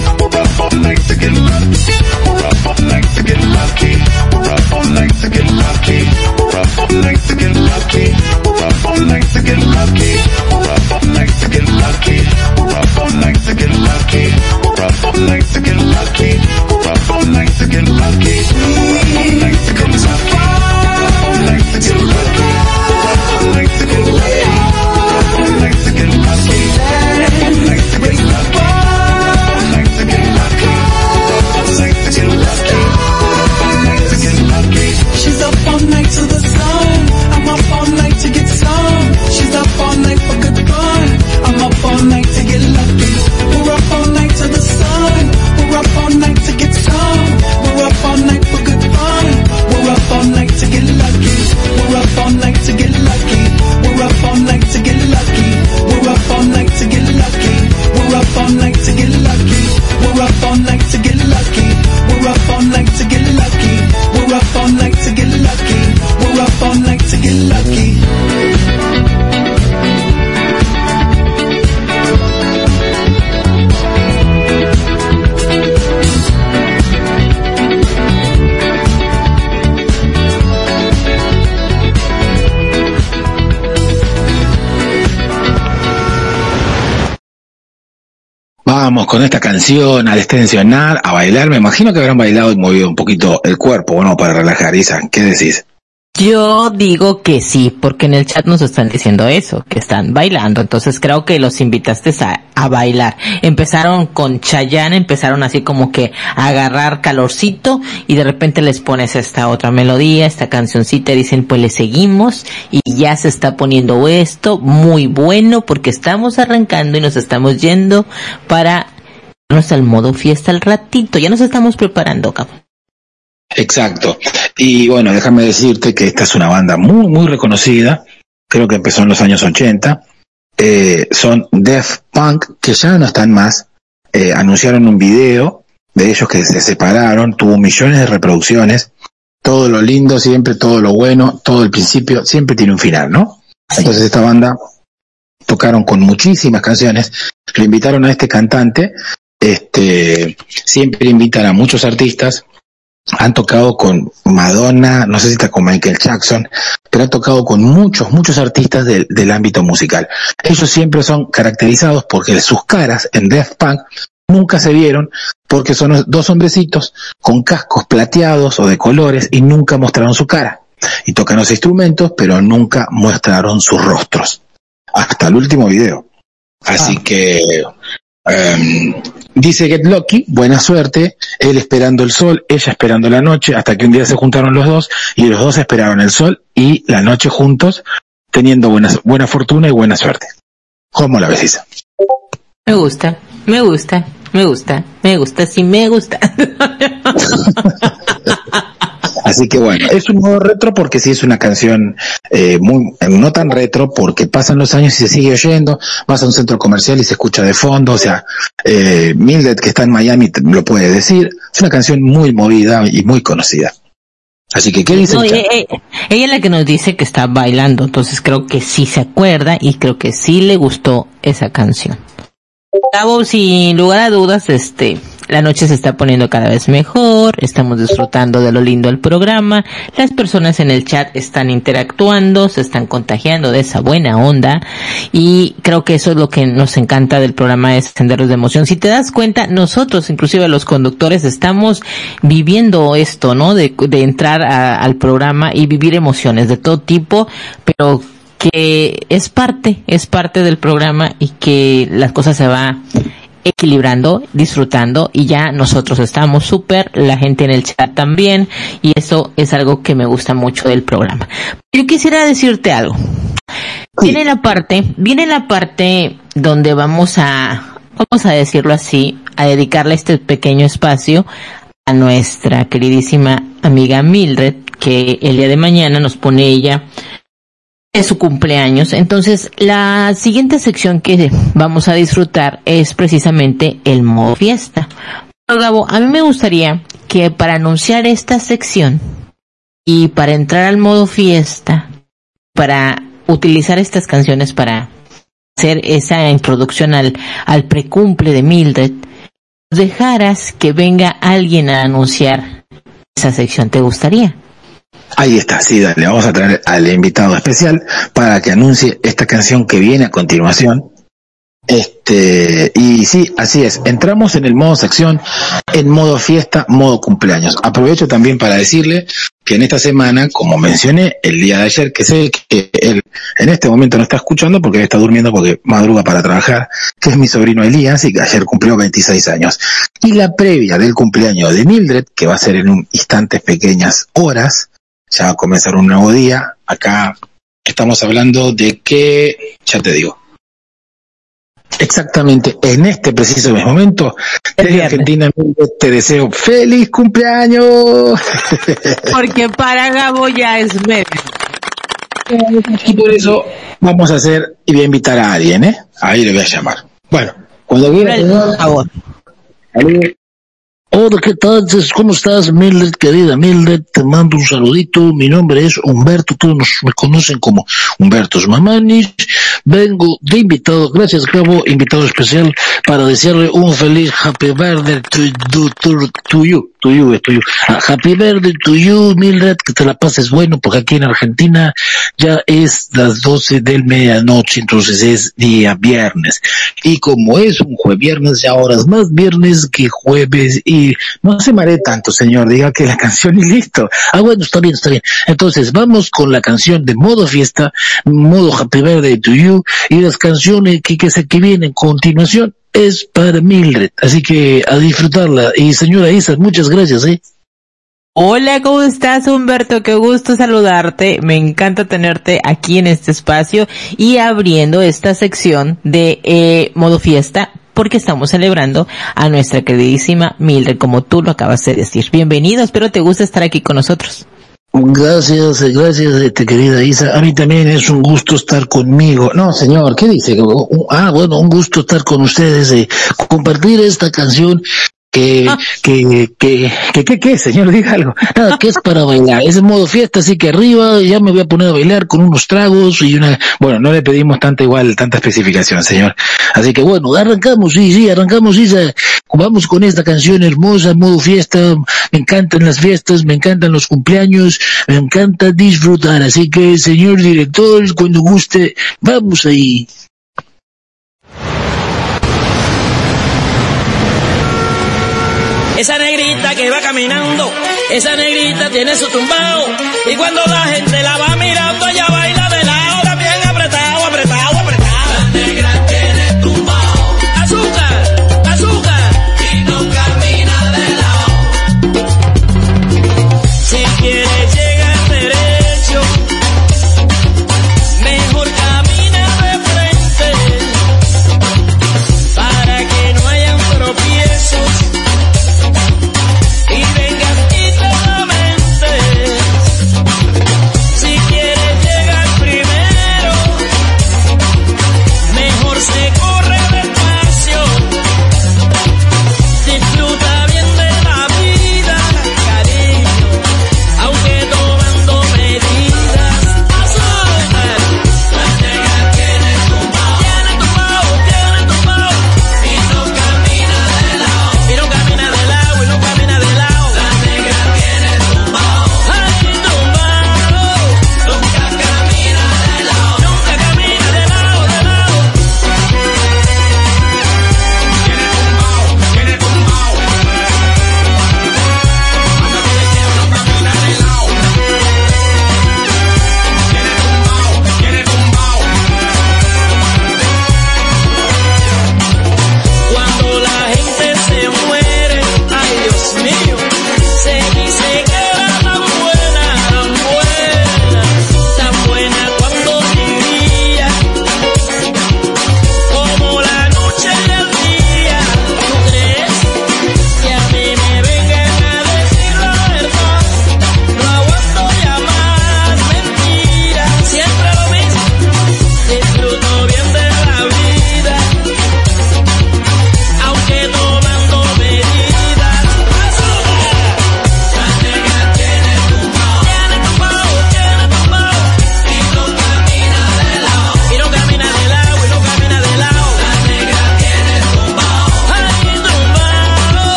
S8: lucky. Rough on nights to get lucky.
S1: Vamos con esta canción a destensionar, a bailar. Me imagino que habrán bailado y movido un poquito el cuerpo, bueno, para relajar. Isa, ¿qué decís?
S2: Yo digo que sí, porque en el chat nos están diciendo eso, que están bailando. Entonces creo que los invitaste a, a bailar. Empezaron con Chayanne, empezaron así como que a agarrar calorcito y de repente les pones esta otra melodía, esta cancioncita y dicen pues le seguimos y ya se está poniendo esto muy bueno porque estamos arrancando y nos estamos yendo para irnos al modo fiesta al ratito. Ya nos estamos preparando, cabrón.
S1: Exacto. Y bueno, déjame decirte que esta es una banda muy, muy reconocida. Creo que empezó en los años 80. Eh, son Def Punk, que ya no están más. Eh, anunciaron un video de ellos que se separaron, tuvo millones de reproducciones. Todo lo lindo siempre, todo lo bueno, todo el principio siempre tiene un final, ¿no? Entonces esta banda tocaron con muchísimas canciones. Le invitaron a este cantante. Este, siempre invitan a muchos artistas han tocado con Madonna, no sé si está con Michael Jackson, pero han tocado con muchos, muchos artistas del, del ámbito musical. Ellos siempre son caracterizados porque sus caras en Death Punk nunca se vieron porque son dos hombrecitos con cascos plateados o de colores y nunca mostraron su cara. Y tocan los instrumentos, pero nunca mostraron sus rostros. Hasta el último video. Así que Um, dice Get Lucky, buena suerte, él esperando el sol, ella esperando la noche, hasta que un día se juntaron los dos y los dos esperaron el sol y la noche juntos, teniendo buena, buena fortuna y buena suerte. ¿Cómo la ves, Isa?
S2: Me gusta, me gusta, me gusta, me gusta, sí me gusta. (laughs)
S1: Así que bueno, es un modo retro porque sí es una canción eh, muy, no tan retro porque pasan los años y se sigue oyendo, vas a un centro comercial y se escucha de fondo, o sea, eh, Mildred que está en Miami lo puede decir, es una canción muy movida y muy conocida. Así que, ¿qué dice?
S2: No,
S1: el chat?
S2: eh, eh, ella es la que nos dice que está bailando, entonces creo que sí se acuerda y creo que sí le gustó esa canción. Gabo, sin lugar a dudas, este, la noche se está poniendo cada vez mejor, estamos disfrutando de lo lindo del programa, las personas en el chat están interactuando, se están contagiando de esa buena onda y creo que eso es lo que nos encanta del programa de Senderos de Emoción. Si te das cuenta, nosotros, inclusive los conductores, estamos viviendo esto, ¿no? De, entrar al programa y vivir emociones de todo tipo, pero que es parte, es parte del programa y que las cosas se va equilibrando, disfrutando y ya nosotros estamos súper, la gente en el chat también y eso es algo que me gusta mucho del programa. Yo quisiera decirte algo. Viene la parte, viene la parte donde vamos a, vamos a decirlo así, a dedicarle este pequeño espacio a nuestra queridísima amiga Mildred, que el día de mañana nos pone ella es su cumpleaños. Entonces, la siguiente sección que vamos a disfrutar es precisamente el modo fiesta. Gabo, a mí me gustaría que para anunciar esta sección y para entrar al modo fiesta, para utilizar estas canciones para hacer esa introducción al, al precumple de Mildred, dejaras que venga alguien a anunciar esa sección. ¿Te gustaría?
S1: Ahí está, sí, dale, vamos a traer al invitado especial para que anuncie esta canción que viene a continuación. Este, y sí, así es, entramos en el modo sección, en modo fiesta, modo cumpleaños. Aprovecho también para decirle que en esta semana, como mencioné el día de ayer, que sé que él en este momento no está escuchando porque está durmiendo porque madruga para trabajar, que es mi sobrino Elías y que ayer cumplió 26 años. Y la previa del cumpleaños de Mildred, que va a ser en un instantes pequeñas horas, ya va a comenzar un nuevo día. Acá estamos hablando de que, ya te digo, exactamente en este preciso momento, desde. Argentina te deseo feliz cumpleaños. (laughs)
S2: Porque para Gabo ya es medio.
S1: y por eso vamos a hacer, y voy a invitar a alguien, ¿eh? Ahí le voy a llamar. Bueno, cuando quiera, señor.
S2: Por favor.
S1: Salud. Hola, ¿qué tal? ¿Cómo estás, Mildred, querida Mildred? Te mando un saludito. Mi nombre es Humberto, todos me conocen como Humberto Mamanis. Vengo de invitado, gracias, Cabo, invitado especial para desearle un feliz Happy Birthday to, to, to you, to you, to you. Happy Birthday to you, Mildred, que te la pases bueno, porque aquí en Argentina ya es las 12 del medianoche, entonces es día viernes. Y como es un jueves viernes, ya horas más viernes que jueves y no se mare tanto, señor, diga que la (laughs) canción y listo. Ah, bueno, está bien, está bien. Entonces, vamos con la canción de modo fiesta, modo Happy Birthday to You, y las canciones que, que, se, que vienen en continuación es para Mildred. Así que a disfrutarla. Y señora Isa, muchas gracias, ¿eh?
S2: Hola, ¿cómo estás Humberto? Qué gusto saludarte. Me encanta tenerte aquí en este espacio y abriendo esta sección de eh, modo fiesta porque estamos celebrando a nuestra queridísima Mildred, como tú lo acabas de decir. Bienvenido, espero te guste estar aquí con nosotros.
S1: Gracias, gracias, este, querida Isa. A mí también es un gusto estar conmigo. No, señor, ¿qué dice? Ah, bueno, un gusto estar con ustedes, eh, compartir esta canción que, ah. que, que, que, que, que, señor, diga algo. Nada, que es para bailar. Es en modo fiesta, así que arriba ya me voy a poner a bailar con unos tragos y una, bueno, no le pedimos tanta igual, tanta especificación, señor. Así que bueno, arrancamos, sí, sí, arrancamos, Isa. Vamos con esta canción hermosa, modo fiesta. Me encantan las fiestas, me encantan los cumpleaños, me encanta disfrutar. Así que, señor director, cuando guste, vamos ahí.
S10: Esa negrita que va caminando, esa negrita tiene su tumbao. Y cuando la gente la va mirando, ella baila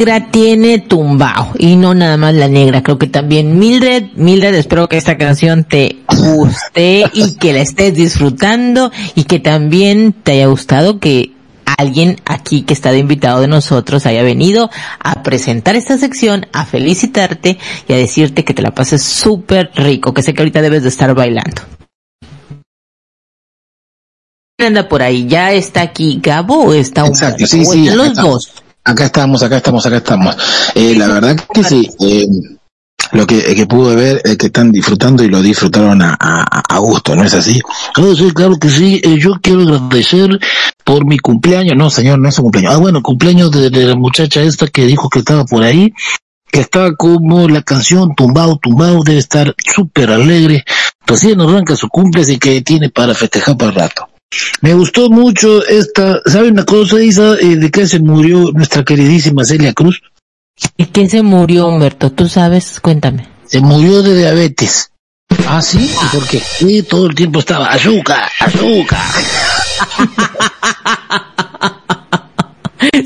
S11: negra tiene tumbao. Y no
S2: nada más la negra, creo que también Mildred. Mildred, espero que esta canción te guste y que la estés disfrutando y que también te haya gustado que alguien aquí que está de invitado de nosotros haya venido a presentar esta sección, a felicitarte y a decirte que te la pases súper rico, que sé que ahorita debes de estar bailando. ¿Quién anda por ahí? ¿Ya está aquí Gabo o está
S1: Exacto,
S2: Humberto?
S1: sí,
S2: ¿O
S1: sí,
S2: los dos?
S1: Acá estamos, acá estamos, acá estamos. Eh, la verdad que sí, eh, lo que, que pude ver es que están disfrutando y lo disfrutaron a, a, a gusto, ¿no es así?
S12: Claro, sí, claro que sí. Eh, yo quiero agradecer por mi cumpleaños. No, señor, no es un cumpleaños. Ah, bueno, cumpleaños de, la muchacha esta que dijo que estaba por ahí. Que está como la canción Tumbao, Tumbao. Debe estar súper alegre. Recién arranca su cumple, así que tiene para festejar para rato. Me gustó mucho esta, ¿sabe una cosa, Isa? Eh, de que se murió nuestra queridísima Celia Cruz.
S2: ¿Y quién se murió, Humberto? ¿Tú sabes? Cuéntame.
S12: Se murió de diabetes.
S1: Ah, sí, ¿y por qué?
S12: Todo el tiempo estaba azúcar, azúcar. (laughs)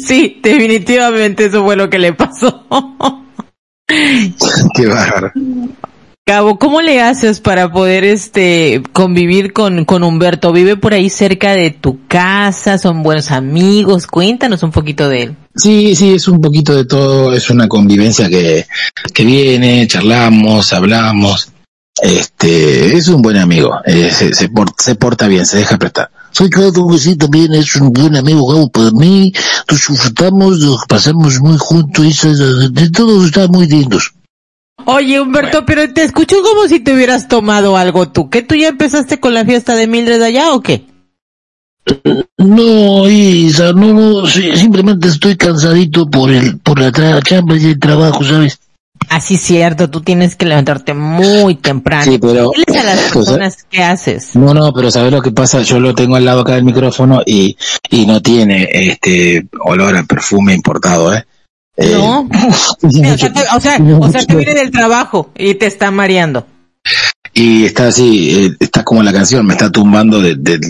S2: Sí, definitivamente eso fue lo que le pasó.
S1: Qué bárbaro.
S2: Cabo, ¿cómo le haces para poder este convivir con, con Humberto? ¿Vive por ahí cerca de tu casa? ¿Son buenos amigos? Cuéntanos un poquito de él.
S1: Sí, sí, es un poquito de todo, es una convivencia que, que viene, charlamos, hablamos. Este, es un buen amigo, eh, se, se, por- se porta bien, se deja prestar.
S12: Soy claro que sí, también es un buen amigo Gabo para mí. Nos disfrutamos, nos pasamos muy juntos, Isa, de, todos está muy lindos.
S2: Oye, Humberto, pero te escucho como si te hubieras tomado algo tú. ¿Qué tú ya empezaste con la fiesta de Mildred allá o qué?
S12: No, Isa, no, no, simplemente estoy cansadito por el, por la chamba y el trabajo, ¿sabes?
S2: Así cierto, tú tienes que levantarte muy temprano.
S1: Sí, pero-
S2: Diles a las
S1: pues,
S2: personas qué haces.
S1: No, no, pero ¿sabes lo que pasa? Yo lo tengo al lado acá del micrófono y, y no tiene este olor a perfume importado, ¿eh? Eh,
S2: No. (laughs) O sea, o sea, o
S1: mucho-
S2: viene del trabajo y te está mareando.
S1: Y está así, eh, está como la canción, me está tumbando de, de,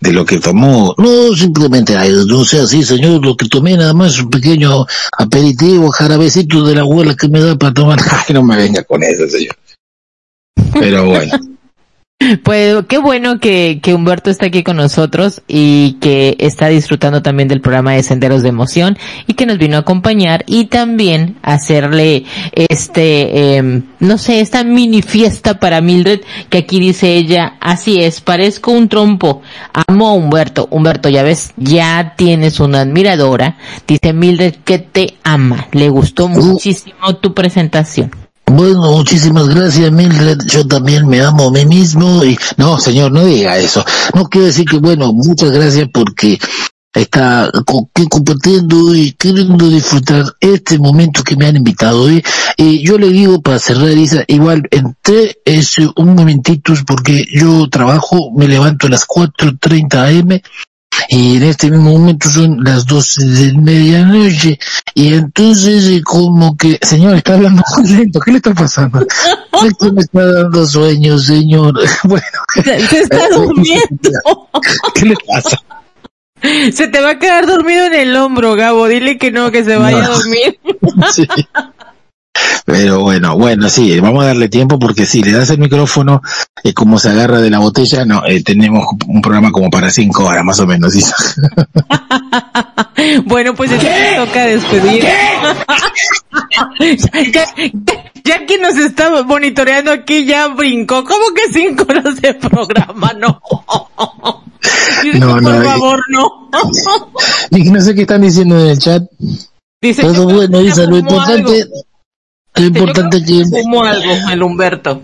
S1: de lo que tomó.
S12: No, simplemente, ay, no sea así, señor, lo que tomé nada más es un pequeño aperitivo, jarabecito de la abuela que me da para tomar. (laughs)
S1: Ay, no me venga con eso, señor. Pero bueno.
S2: Pues qué bueno que, que Humberto está aquí con nosotros y que está disfrutando también del programa de Senderos de Emoción y que nos vino a acompañar y también hacerle este, em, no sé, esta mini fiesta para Mildred que aquí dice ella, así es, parezco un trompo, amo a Humberto, Humberto ya ves, ya tienes una admiradora, dice Mildred que te ama, le gustó muchísimo tu presentación.
S12: Bueno, muchísimas gracias, Mildred. Yo también me amo a mí mismo y
S1: No, señor, no diga eso.
S12: no quiero decir que, bueno, muchas gracias porque está compartiendo y queriendo disfrutar este momento que me han invitado hoy. Y yo le digo para cerrar, Isa, igual entré ese un momentito porque yo trabajo, me levanto a las 4.30 am y en este momento son las 12 de medianoche y entonces como que
S1: Señor, está hablando muy lento. ¿Qué le está pasando? (laughs)
S12: es que me está dando sueño, señor. (laughs)
S1: Bueno,
S2: Se, está durmiendo.
S1: ¿qué le pasa?
S2: Se te va a quedar dormido en el hombro, Gabo. Dile que no, que se vaya a dormir. (laughs)
S1: Sí. Pero bueno, bueno, sí, vamos a darle tiempo porque si le das el micrófono, eh, como se agarra de la botella, no, eh, tenemos un programa como para cinco horas más o menos. ¿sí? (laughs)
S2: Bueno, pues me toca despedir. (laughs) ya, ya- ya quien nos está monitoreando aquí ya brincó. ¿Cómo que cinco horas de programa? No. (laughs)
S1: No,
S2: que
S1: no,
S2: por
S1: eh.
S2: favor, no.
S1: Y no sé qué están diciendo en el chat.
S2: Dice
S12: Todo
S2: que
S12: bueno, lo
S2: fumó
S12: importante,
S2: algo.
S12: Lo importante que,
S2: Fumó algo, el Humberto.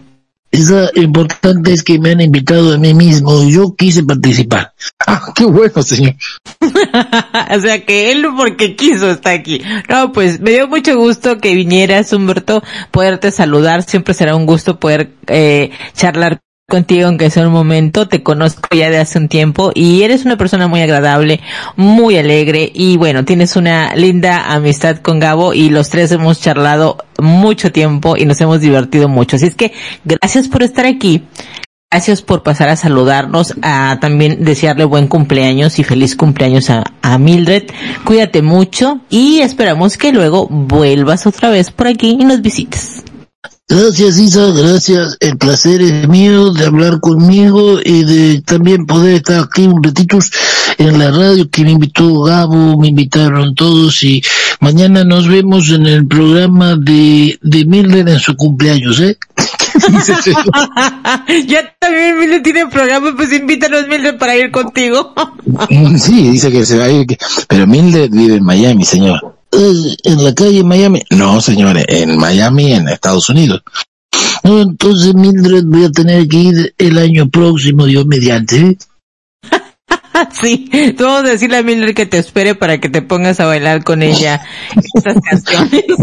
S12: Lo importante es que me han invitado a mí mismo y yo quise participar. (laughs)
S1: Ah, qué bueno, señor. (laughs)
S2: o sea que él porque quiso está aquí. No, pues me dio mucho gusto que vinieras, Humberto, poderte saludar. Siempre será un gusto poder eh, charlar contigo aunque sea un momento. Te conozco ya de hace un tiempo y eres una persona muy agradable, muy alegre y bueno, tienes una linda amistad con Gabo y los tres hemos charlado mucho tiempo y nos hemos divertido mucho. Así es que gracias por estar aquí. Gracias por pasar a saludarnos, a también desearle buen cumpleaños y feliz cumpleaños a, a Mildred. Cuídate mucho y esperamos que luego vuelvas otra vez por aquí y nos visites.
S12: Gracias Isa, gracias. El placer es mío de hablar conmigo y de también poder estar aquí un ratito en la radio que me invitó Gabo, me invitaron todos y mañana nos vemos en el programa de, de Mildred en su cumpleaños, ¿eh? (laughs)
S2: ya también Mildred tiene programa, pues invítanos Mildred para ir contigo. (laughs)
S1: Sí, dice que se va a ir, que- pero Mildred vive en Miami, señor.
S12: En la calle Miami.
S1: No, señores, en Miami, en Estados Unidos.
S12: Entonces Mildred voy a tener que ir el año próximo, Dios mediante. (laughs)
S2: sí, tú vamos a decirle a Mildred que te espere para que te pongas a bailar con ella estas canciones. (laughs)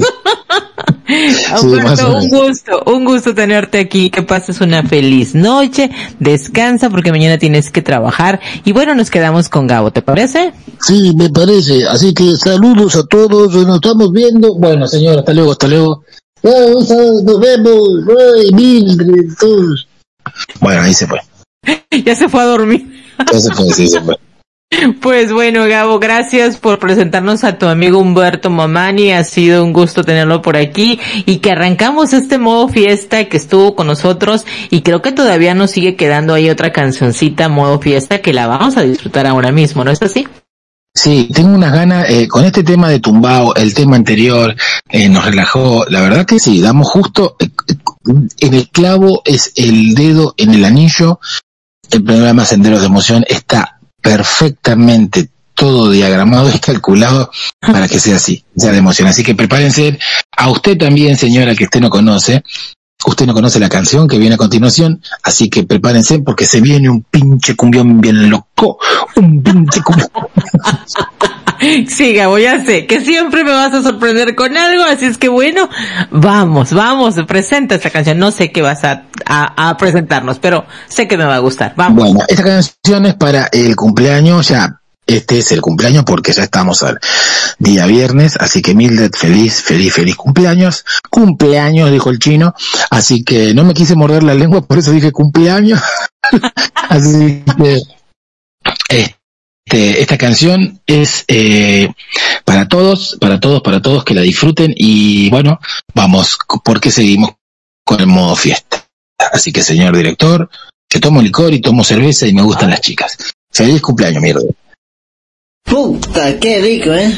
S2: un gusto, un gusto tenerte aquí, que pases una feliz noche, descansa porque mañana tienes que trabajar y bueno, nos quedamos con Gabo, ¿te parece?
S12: Sí, me parece. Así que saludos a todos, nos estamos viendo.
S1: Bueno, señor, hasta luego, hasta luego.
S12: Nos vemos. Ay, todos.
S1: Bueno, ahí se fue. (laughs)
S2: ya se fue a dormir.
S1: Fue, sí, fue.
S2: Pues bueno, Gabo, gracias por presentarnos a tu amigo Humberto Mamani. Ha sido un gusto tenerlo por aquí y que arrancamos este modo fiesta que estuvo con nosotros y creo que todavía nos sigue quedando ahí otra cancioncita modo fiesta que la vamos a disfrutar ahora mismo, ¿no es así?
S1: Sí, tengo unas ganas, eh, con este tema de Tumbao, el tema anterior, eh, nos relajó, la verdad que sí, damos justo, eh, en el clavo es el dedo en el anillo, el programa Senderos de Emoción está perfectamente todo diagramado y calculado para que sea así, sea de emoción. Así que prepárense, a usted también, señora, que usted no conoce, usted no conoce la canción que viene a continuación, así que prepárense porque se viene un pinche cumbión bien loco, un pinche cumbión. (laughs)
S2: Sí, Gabo, ya sé que siempre me vas a sorprender con algo, así es que bueno, vamos, vamos, presenta esta canción. No sé qué vas a, a, a presentarnos, pero sé que me va a gustar. Vamos.
S1: Bueno, esta canción es para el cumpleaños, ya, este es el cumpleaños porque ya estamos al día viernes, así que Mildred, feliz, feliz, feliz cumpleaños. Cumpleaños, dijo el chino, así que no me quise morder la lengua, por eso dije cumpleaños. (laughs) así que, este, esta canción es eh, para todos, para todos, para todos que la disfruten y bueno, vamos, porque seguimos con el modo fiesta. Así que señor director, yo tomo licor y tomo cerveza y me gustan las chicas. Feliz cumpleaños, mierda.
S7: Puta, qué rico, ¿eh?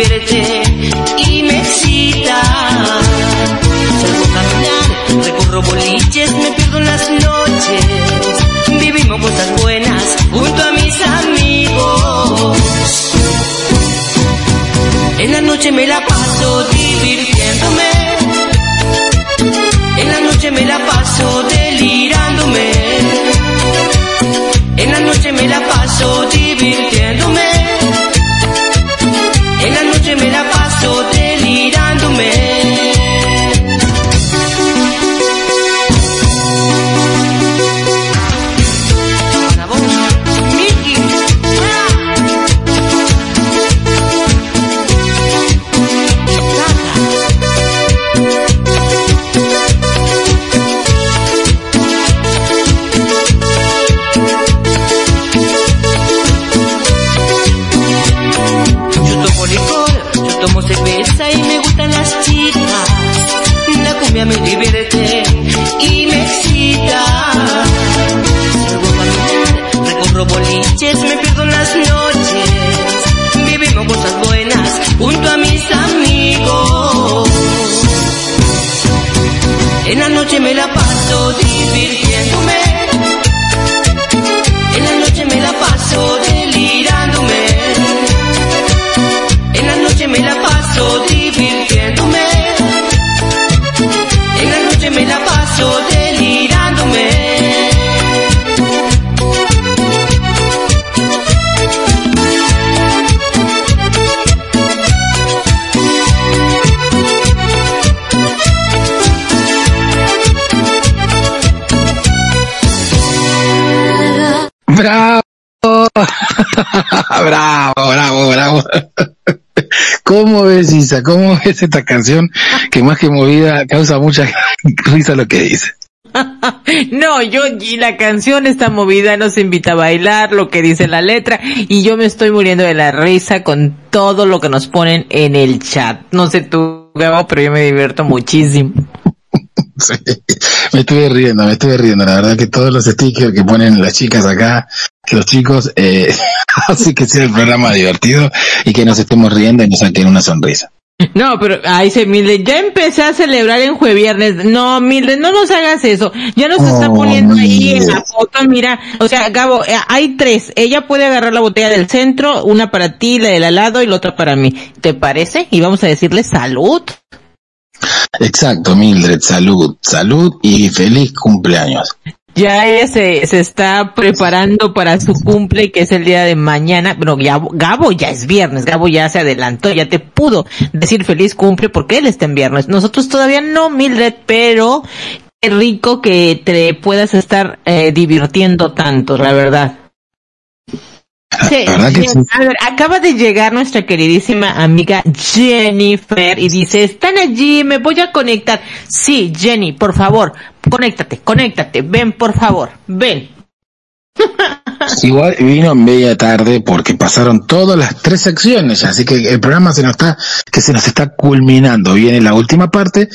S10: Y me excita. Salgo a caminar, recorro boliches, me pierdo en las noches. Vivimos cosas buenas junto a mis amigos. En la noche me la paso divirtiéndome. En la noche me la paso delirándome. Paso. (laughs)
S1: bravo, bravo, bravo. ¿Cómo ves, Isa? ¿Cómo ves esta canción que más que movida causa mucha (laughs) risa lo que dice? (laughs)
S2: No, yo y la canción está movida, nos invita a bailar, lo que dice la letra, y yo me estoy muriendo de la risa con todo lo que nos ponen en el chat. No sé tú, Gabo, pero yo me divierto muchísimo.
S1: Sí, me estuve riendo, me estuve riendo. La verdad que todos los stickers que ponen las chicas acá, los chicos, eh, (laughs) hace que sea el programa divertido y que nos estemos riendo y nos saquen una sonrisa.
S2: No, pero ahí dice Mildred, ya empecé a celebrar en jueves viernes. No, Mildred, no nos hagas eso. Ya nos está
S1: Oh,
S2: poniendo ahí en la foto, mira. O sea, Gabo, eh, hay tres. Ella puede agarrar la botella del centro, una para ti, la del al lado y la otra para mí. ¿Te parece? Y vamos a decirle salud.
S1: Exacto, Mildred, salud, salud y feliz cumpleaños.
S2: Ya ella se, se está preparando para su cumple, que es el día de mañana. Bueno, ya, Gabo ya es viernes, Gabo ya se adelantó, ya te pudo decir feliz cumple porque él está en viernes. Nosotros todavía no, Mildred, pero qué rico que te puedas estar eh, divirtiendo tanto, la verdad. Sí,
S1: La verdad que
S2: bien.
S1: sí.
S2: A ver, acaba de llegar nuestra queridísima amiga Jennifer y dice, están allí, me voy a conectar. Sí, Jenny, por favor, conéctate, conéctate, ven, por favor, ven. (laughs)
S1: Igual vino media tarde porque pasaron todas las tres secciones, así que el programa se nos está, que se nos está culminando. Viene la última parte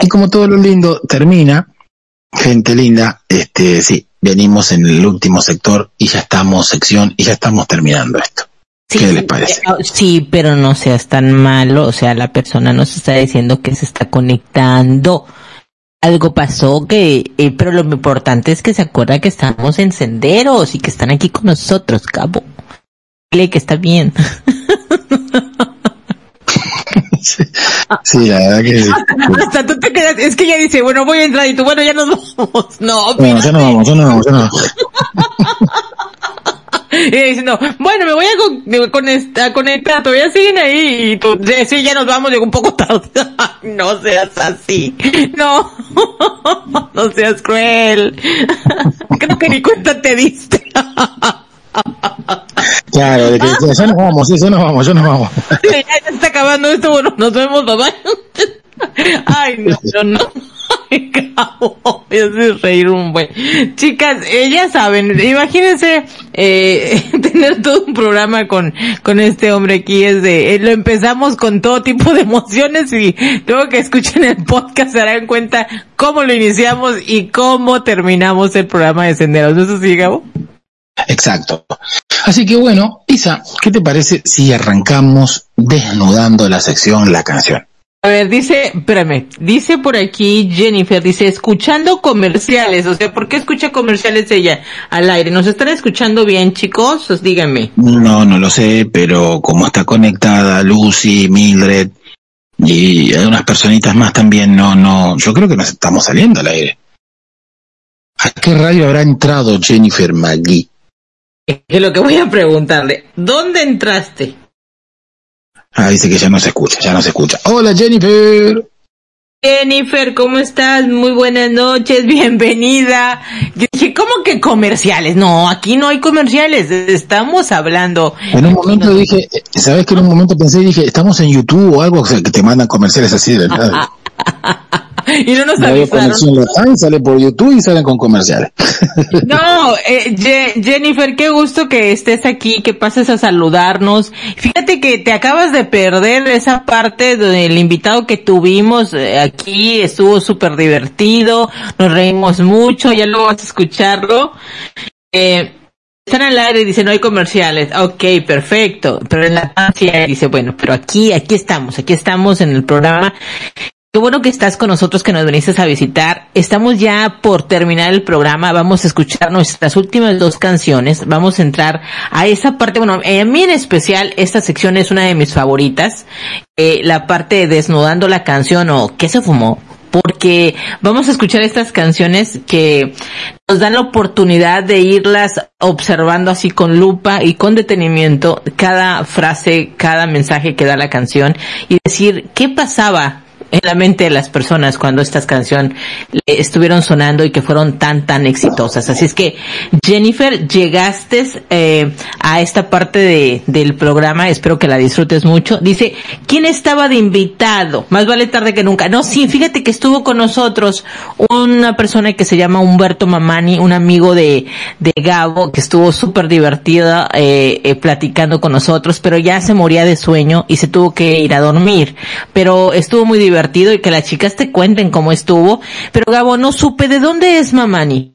S1: y como todo lo lindo termina, gente linda, este, sí, venimos en el último sector y ya estamos sección y ya estamos terminando esto. ¿Qué les parece?
S2: Eh, oh, Sí, pero no seas tan malo, o sea, la persona nos está diciendo que se está conectando. Algo pasó que, eh, pero lo importante es que se acuerda que estamos en senderos y que están aquí con nosotros, cabo. Dile que está bien. (laughs) (laughs)
S1: Sí, la verdad que
S2: Hasta tú te quedas, es que ella dice, bueno, voy a entrar y tú, bueno, ya nos vamos. (laughs) No,
S1: bueno, ya nos vamos, ya nos vamos, ya nos vamos. (laughs)
S2: Y ella diciendo, bueno, me voy a, con- me voy a conect- a conectar, todavía siguen ahí. Y tú, sí, sí, ya nos vamos, llegó un poco tarde. no seas así. No, no seas cruel. Creo que ni cuenta te diste.
S1: Claro, de que ya, ya nos vamos, sí, ya nos vamos, ya nos vamos.
S2: ya, ya se está acabando esto, bueno, nos vemos, bye. Ay, no, (laughs) no, no. Me haces reír un buen. Chicas, eh, ya saben, imagínense eh, (laughs) tener todo un programa con, con este hombre aquí, es de, eh, lo empezamos con todo tipo de emociones y luego que escuchen el podcast se darán cuenta cómo lo iniciamos y cómo terminamos el programa de Senderos. ¿Eso sí, Gabo?
S1: Exacto. Así que bueno, Isa, ¿qué te parece si arrancamos desnudando la sección La canción?
S2: A ver, dice, espérame, dice por aquí Jennifer, dice, escuchando comerciales, o sea, ¿por qué escucha comerciales ella al aire? ¿Nos están escuchando bien, chicos? Pues díganme.
S1: No, no lo sé, pero como está conectada Lucy, Mildred y hay unas personitas más también, no, no, yo creo que nos estamos saliendo al aire. ¿A qué radio habrá entrado Jennifer McGee?
S2: Es lo que voy a preguntarle. ¿Dónde entraste?
S1: Ah, dice que ya no se escucha, ya no se escucha. Hola Jennifer.
S2: Jennifer, ¿cómo estás? Muy buenas noches, (laughs) bienvenida. Yo dije, ¿cómo que comerciales? No, aquí no hay comerciales, estamos hablando.
S1: En un momento dije, ¿sabes que en un momento pensé y dije, estamos en YouTube o algo o sea, que te mandan comerciales así de nada? (laughs) (laughs)
S2: y no nos avisaron.
S1: Sale por YouTube y salen con comerciales. (laughs)
S2: No, eh, Je- Jennifer, qué gusto que estés aquí, que pases a saludarnos. Fíjate que te acabas de perder esa parte del invitado que tuvimos eh, aquí, estuvo súper divertido, nos reímos mucho, ya lo vas a escucharlo. Eh, están al aire y dicen no hay comerciales. Ok, perfecto. Pero en la tancia dice, bueno, pero aquí, aquí estamos, aquí estamos en el programa. Qué bueno que estás con nosotros, que nos viniste a visitar. Estamos ya por terminar el programa. Vamos a escuchar nuestras últimas dos canciones. Vamos a entrar a esa parte. Bueno, a mí en especial, esta sección es una de mis favoritas. Eh, la parte de desnudando la canción o ¿qué se fumó? Porque vamos a escuchar estas canciones que nos dan la oportunidad de irlas observando así con lupa y con detenimiento cada frase, cada mensaje que da la canción y decir qué pasaba en la mente de las personas cuando estas canciones estuvieron sonando y que fueron tan tan exitosas. Así es que Jennifer, llegaste eh, a esta parte de, del programa, espero que la disfrutes mucho. Dice, ¿quién estaba de invitado? Más vale tarde que nunca. No, sí, fíjate que estuvo con nosotros una persona que se llama Humberto Mamani, un amigo de, de Gabo, que estuvo súper divertida eh, eh, platicando con nosotros, pero ya se moría de sueño y se tuvo que ir a dormir. Pero estuvo muy divertido y que las chicas te cuenten cómo estuvo. Pero Gabo, no supe de dónde es Mamani.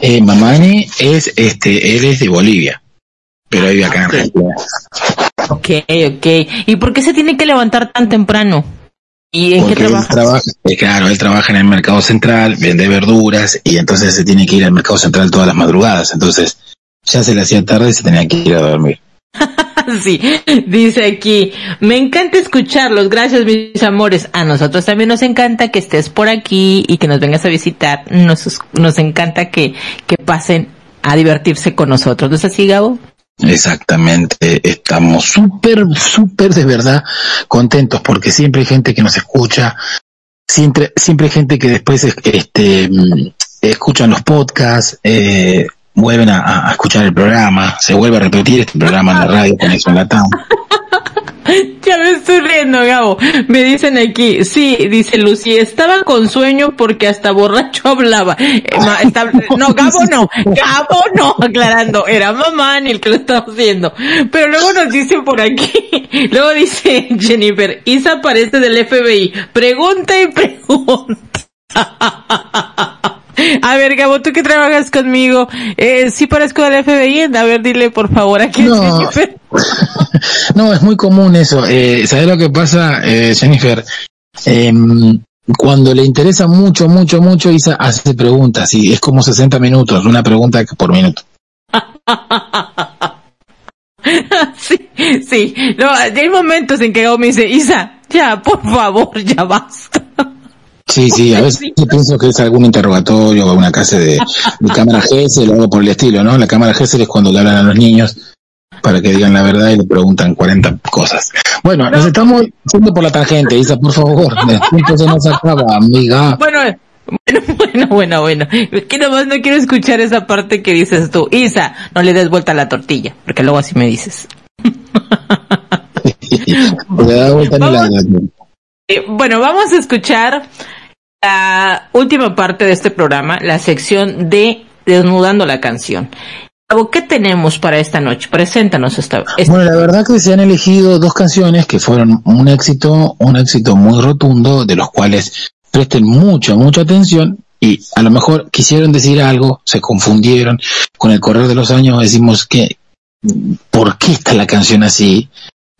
S1: Eh, Mamani es, este, él es de Bolivia, pero vive acá en Argentina.
S2: Ok, ok. ¿Y por qué se tiene que levantar tan temprano? ¿Y en qué
S1: Porque él
S2: trabaja?
S1: trabaja, eh, claro, él trabaja en el mercado central, vende verduras y entonces se tiene que ir al mercado central todas las madrugadas. Entonces ya se le hacía tarde y se tenía que ir a dormir. (laughs)
S2: sí, dice aquí, me encanta escucharlos, gracias mis amores. A nosotros también nos encanta que estés por aquí y que nos vengas a visitar. Nos, nos encanta que, que pasen a divertirse con nosotros. ¿No es así, Gabo?
S1: Exactamente, estamos súper, súper de verdad contentos porque siempre hay gente que nos escucha, siempre, siempre hay gente que después este, mm, escuchan los podcasts, eh, vuelven a, a escuchar el programa, se vuelve a repetir este programa en la radio Conexión Latam. (laughs)
S2: Ya me estoy riendo, Gabo. Me dicen aquí, sí, dice Lucy, estaba con sueño porque hasta borracho (laughs) hablaba. Eh, ma- está- (laughs) no, Gabo no, Gabo no, aclarando, era mamá ni el que lo estaba haciendo. Pero luego nos dicen por aquí, luego dice Jennifer, Isa parece del FBI, pregunta y pregunta. (laughs) A ver, Gabo, tú que trabajas conmigo, eh, ¿sí parezco del FBI? A ver, dile por favor aquí.
S1: No.
S2: Jennifer. (laughs)
S1: No, es muy común eso. Eh, ¿Sabes lo que pasa, eh, Jennifer? Em, cuando le interesa mucho, mucho, mucho, Isa hace preguntas y es como 60 minutos, una pregunta por minuto. (laughs)
S2: sí, sí. No, hay momentos en que Gabo me dice, Isa, ya, por favor, ya basta.
S1: Sí, sí, a veces (laughs) yo pienso que es algún interrogatorio o una clase de, de cámara GESEL o algo por el estilo, ¿no? La cámara GESEL es cuando le hablan a los niños para que digan la verdad y le preguntan 40 cosas. Bueno, nos estamos yendo por la tangente, Isa, por favor. Tiempo se nos acaba, amiga.
S2: Bueno, bueno, bueno, bueno, bueno. Que nomás no quiero escuchar esa parte que dices tú. Isa, no le des vuelta a la tortilla, porque luego así me dices. (laughs)
S1: Le da vuelta ni la-
S2: Eh, bueno, vamos a escuchar la última parte de este programa, la sección de Desnudando la canción. ¿Qué tenemos para esta noche? Preséntanos esta, esta-
S1: Bueno, la verdad que se han elegido dos canciones que fueron un éxito, un éxito muy rotundo, de los cuales presten mucha, mucha atención y a lo mejor quisieron decir algo, se confundieron. Con el correr de los años decimos que, ¿por qué está la canción así?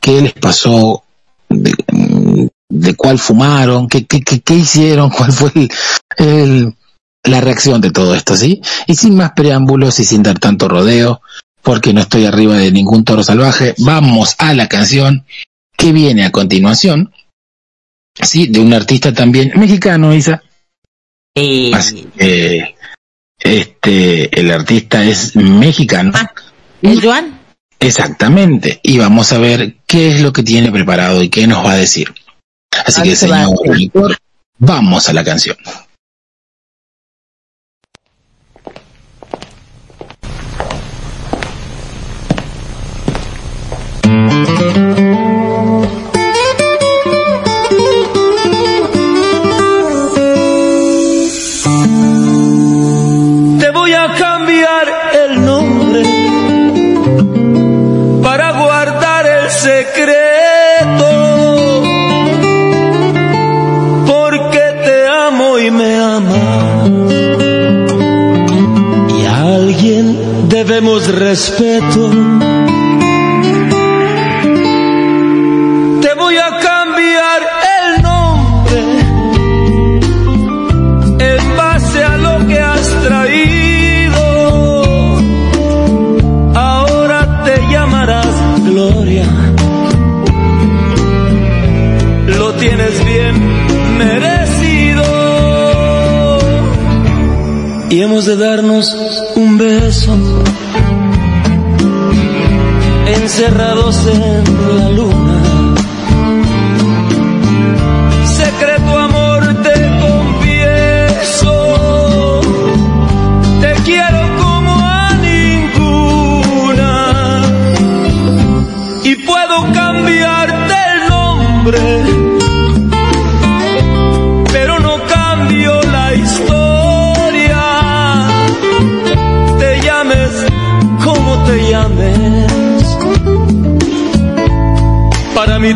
S1: ¿Qué les pasó? ¿De, cuál fumaron? ¿Qué, qué, qué, qué hicieron? (laughs) ¿Cuál fue el, el- la reacción de todo esto, sí? Y sin más preámbulos y sin dar tanto rodeo, porque no estoy arriba de ningún toro salvaje, vamos a la canción que viene a continuación, sí, de un artista también mexicano, Isa. Así que, este, el artista es mexicano.
S2: ¿Es Joan?
S1: Exactamente. Y vamos a ver qué es lo que tiene preparado y qué nos va a decir. Así que, señor editor, vamos a la canción.
S3: Demos respeto. Te voy a cambiar el nombre en base a lo que has traído. Ahora te llamarás Gloria. Lo tienes bien merecido. Y hemos de darnos un beso. Encerrados en la luna. Secreto amor te confieso. Te quiero como a ninguna. Y puedo cambiarte el nombre.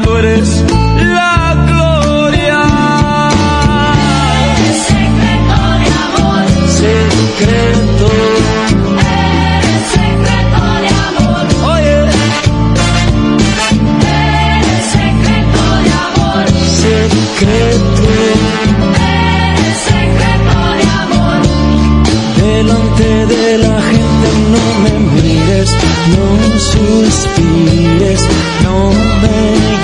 S3: Eres la gloria. secreto de amor. Secreto. secreto de amor. Oye. secreto de amor. Secreto. secreto de amor. Delante de la gente no me mires, no suspires, no me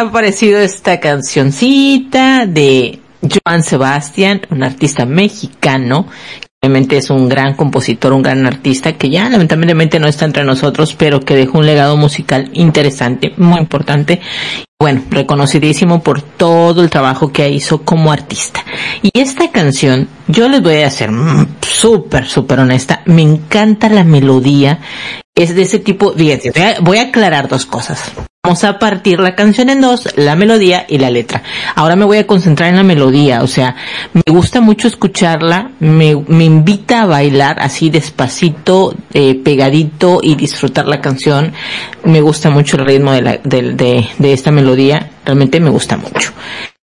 S3: ha
S2: parecido esta cancioncita de Joan Sebastián, un artista mexicano? Obviamente es un gran compositor, un gran artista que ya lamentablemente no está entre nosotros, pero que dejó un legado musical interesante, muy importante. Bueno, reconocidísimo por todo el trabajo que hizo como artista. Y esta canción, yo les voy a ser súper, súper honesta, me encanta la melodía, es de ese tipo, fíjense, voy a aclarar dos cosas. Vamos a partir la canción en dos, la melodía y la letra. Ahora me voy a concentrar en la melodía, o sea, me gusta mucho escucharla, me, invita a bailar así despacito, eh, pegadito y disfrutar la canción. Me gusta mucho el ritmo de, de esta melodía, realmente me gusta mucho.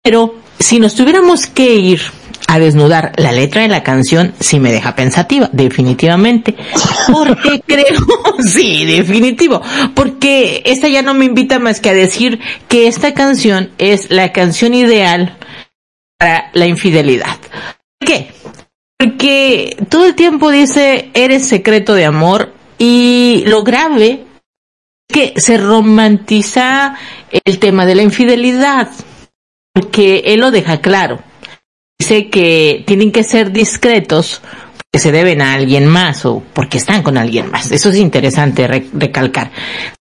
S2: Pero si nos tuviéramos que ir a desnudar. La letra de la canción sí me deja pensativa, definitivamente. Porque (laughs) creo, sí, definitivo. Porque esta ya no me invita más que a decir que esta canción es la canción ideal para la infidelidad. ¿Por qué? Porque todo el tiempo dice, eres secreto de amor y lo grave es que se romantiza el tema de la infidelidad. Porque él lo deja claro. Dice que tienen que ser discretos porque se deben a alguien más o porque están con alguien más. Eso es interesante re- recalcar.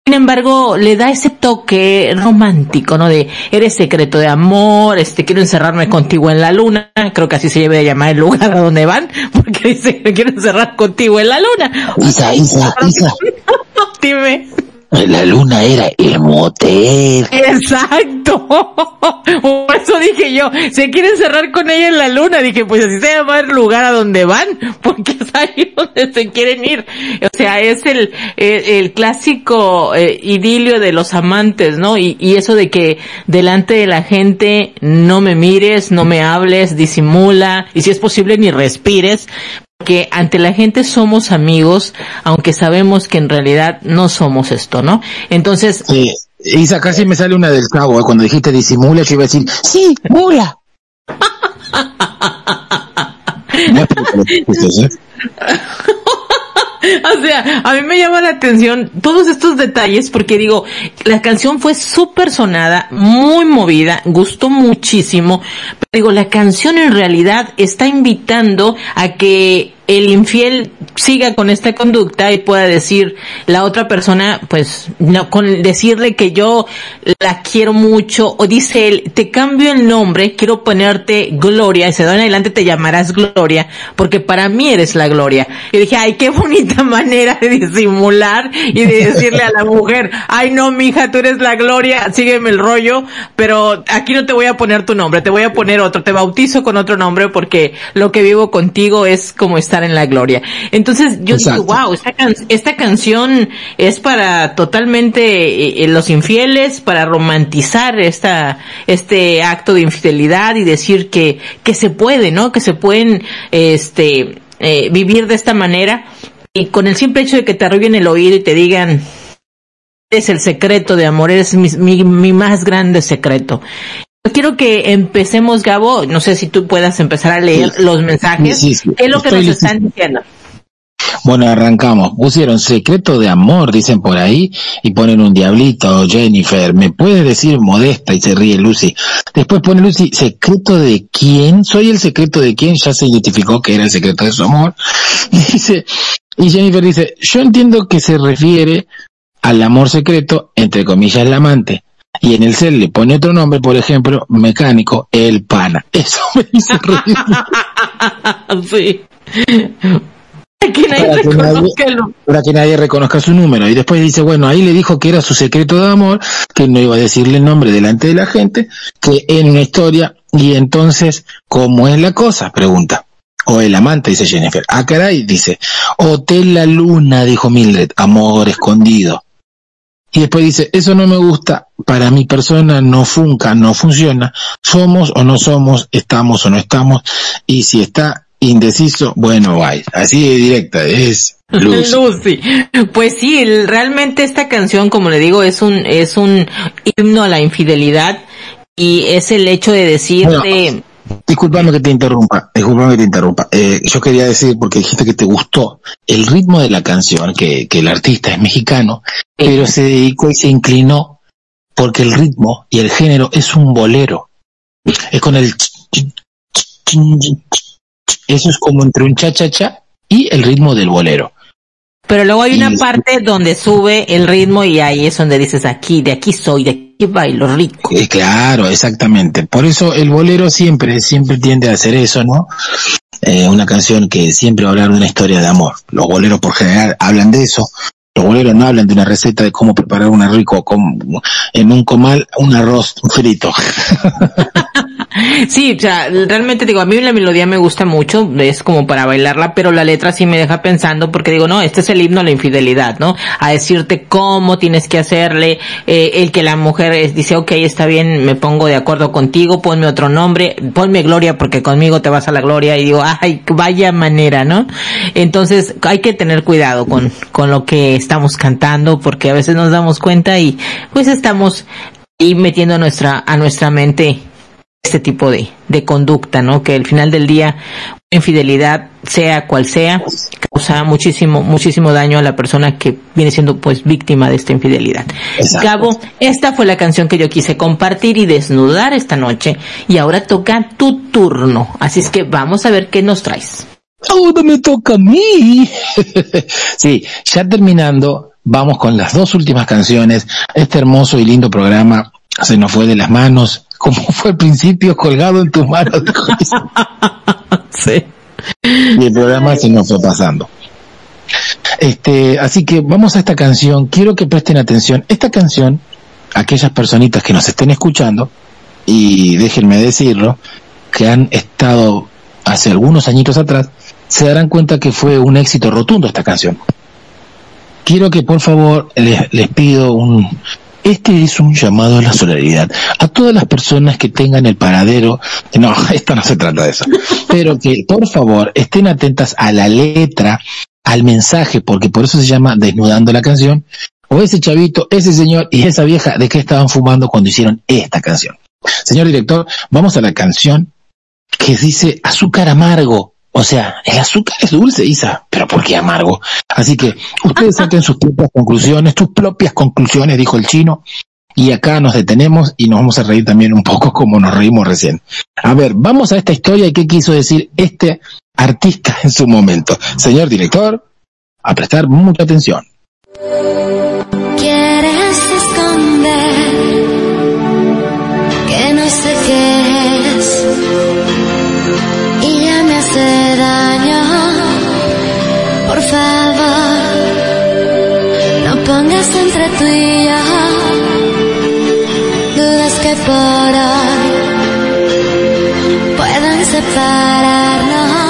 S2: Sin embargo, le da ese toque romántico, ¿no? De eres secreto de amor, este quiero encerrarme contigo en la luna. Creo que así se debe de llamar el lugar a donde van, porque dice me quiero encerrar contigo en la luna.
S12: Isa, Isa, Isa. (laughs)
S2: Dime.
S12: La luna era el motel.
S2: Exacto. (laughs) Por eso dije yo, se quieren cerrar con ella en la luna. Dije, pues así se llama el lugar a donde van, (laughs) porque es ahí donde se quieren ir. O sea, es el, el, clásico eh, idilio de los amantes, ¿no? Y, y eso de que delante de la gente no me mires, no me hables, disimula, y si es posible ni respires, que ante la gente somos amigos, aunque sabemos que en realidad no somos esto, ¿no? Entonces,
S1: Sí, Isa, casi me sale una del cabo, ¿eh? cuando dijiste disimula, yo iba a decir, sí, mula. (laughs) No ¿eh? (laughs) (laughs)
S2: o sea, a mí me llama la atención todos estos detalles porque digo, la canción fue súper sonada, muy movida, gustó muchísimo, pero digo, la canción en realidad está invitando a que el infiel siga con esta conducta y pueda decir la otra persona, pues, no, con decirle que yo la quiero mucho, o dice él, te cambio el nombre, quiero ponerte Gloria, y se da en adelante te llamarás Gloria, porque para mí eres la Gloria. Y dije, ay, qué bonita (laughs) manera de disimular y de decirle a la mujer, ay no, mija, tú eres la Gloria, sígueme el rollo, pero aquí no te voy a poner tu nombre, te voy a poner otro, te bautizo con otro nombre porque lo que vivo contigo es como estar en la gloria. Entonces yo
S1: Exacto.
S2: digo, wow, esta, can- esta canción es para totalmente eh, los infieles, para romantizar esta, este acto de infidelidad y decir que, que se puede, ¿no? Que se pueden, este, eh, vivir de esta manera y con el simple hecho de que te arrullen el oído y te digan, es el secreto de amor, mi, mi, mi más grande secreto. Quiero que empecemos, Gabo, no sé si tú puedas empezar a leer
S1: Sí.
S2: los mensajes.
S1: Sí, sí,
S2: ¿Qué es lo que nos
S1: listo.
S2: están diciendo?
S1: Bueno, arrancamos. Pusieron secreto de amor, dicen por ahí, y ponen un diablito, Jennifer. ¿Me puedes decir modesta? Y se ríe Lucy. Después pone Lucy, secreto de quién? Soy el secreto de quién, ya se identificó que era el secreto de su amor. (laughs) Y dice, y Jennifer dice, yo entiendo que se refiere al amor secreto, entre comillas, el amante. Y en el cel le pone otro nombre, por ejemplo, mecánico, el pana. (laughs) Eso me hizo reír. (laughs)
S2: sí. Que
S1: Para que nadie- para que nadie reconozca su número. Y después dice, bueno, ahí le dijo que era su secreto de amor, que no iba a decirle el nombre delante de la gente, que en una historia, y entonces, ¿cómo es la cosa? Pregunta. O el amante, dice Jennifer. Ah, caray, dice, Hotel La Luna, dijo Mildred, amor escondido. Y después dice, eso no me gusta, para mi persona no funca, no funciona, somos o no somos, estamos o no estamos, y si está indeciso, bueno, bye. Así de directa, es (laughs) Lucy.
S2: Lucy. Pues sí, realmente esta canción, como le digo, es un, es un himno a la infidelidad y es el hecho de decirte,
S1: Disculpame que te interrumpa, disculpame que te interrumpa. Eh, yo quería decir, porque dijiste que te gustó el ritmo de la canción, que, que el artista es mexicano, pero se dedicó y se inclinó porque el ritmo y el género es un bolero. Es con el... ch- ch- ch- chin- ch- ch- Eso es como entre un cha-cha-cha y el ritmo del bolero.
S2: pero luego hay una
S1: Y-
S2: parte donde sube el ritmo y ahí es donde dices aquí, de aquí soy, de aquí bailo rico.
S1: Eh, claro, exactamente. Por eso el bolero siempre, siempre tiende a hacer eso, ¿no? Eh, una canción que siempre va a hablar de una historia de amor. Los boleros por general hablan de eso. Los boleros no hablan de una receta de cómo preparar un rico com- en un comal un arroz frito. (laughs)
S2: Sí, o sea, realmente digo, a mí la melodía me gusta mucho, es como para bailarla, pero la letra sí me deja pensando porque digo, no, este es el himno a la infidelidad, ¿no? A decirte cómo tienes que hacerle, eh, el que la mujer es- dice, ok, está bien, me pongo de acuerdo contigo, ponme otro nombre, ponme gloria porque conmigo te vas a la gloria y digo, ay, vaya manera, ¿no? Entonces hay que tener cuidado con, con lo que estamos cantando porque a veces nos damos cuenta y pues estamos ahí metiendo a nuestra, a nuestra mente este tipo de, de conducta, ¿no? Que al final del día, infidelidad, sea cual sea, causa muchísimo, muchísimo daño a la persona que viene siendo pues víctima de esta infidelidad. Gabo, esta fue la canción que yo quise compartir y desnudar esta noche y ahora toca tu turno. Así es que vamos a ver qué nos traes.
S1: Ahora me toca a mí. (laughs) sí, ya terminando, vamos con las dos últimas canciones. Este hermoso y lindo programa se nos fue de las manos, como fue al principio, colgado en tus manos. (laughs)
S2: sí.
S1: Y el programa se nos fue pasando. Este, así que vamos a esta canción. Quiero que presten atención. Esta canción, aquellas personitas que nos estén escuchando, y déjenme decirlo, que han estado hace algunos añitos atrás, se darán cuenta que fue un éxito rotundo esta canción. Quiero que por favor les, les pido un... Este es un llamado a la solidaridad. A todas las personas que tengan el paradero... No, (laughs) esto no se trata de eso. Pero que por favor estén atentas a la letra, al mensaje, porque por eso se llama Desnudando la canción. O ese chavito, ese señor y esa vieja, ¿de qué estaban fumando cuando hicieron esta canción? Señor director, vamos a la canción que dice azúcar amargo. O sea, el azúcar es dulce, Isa, pero ¿por qué amargo? Así que ustedes (laughs) saquen sus propias conclusiones, tus propias conclusiones, dijo el chino, y acá nos detenemos y nos vamos a reír también un poco como nos reímos recién. A ver, vamos a esta historia y qué quiso decir este artista en su momento. Señor director, a prestar mucha atención.
S13: Quieres esconder favor, no pongas entre tú y yo dudas que por hoy puedan separarnos.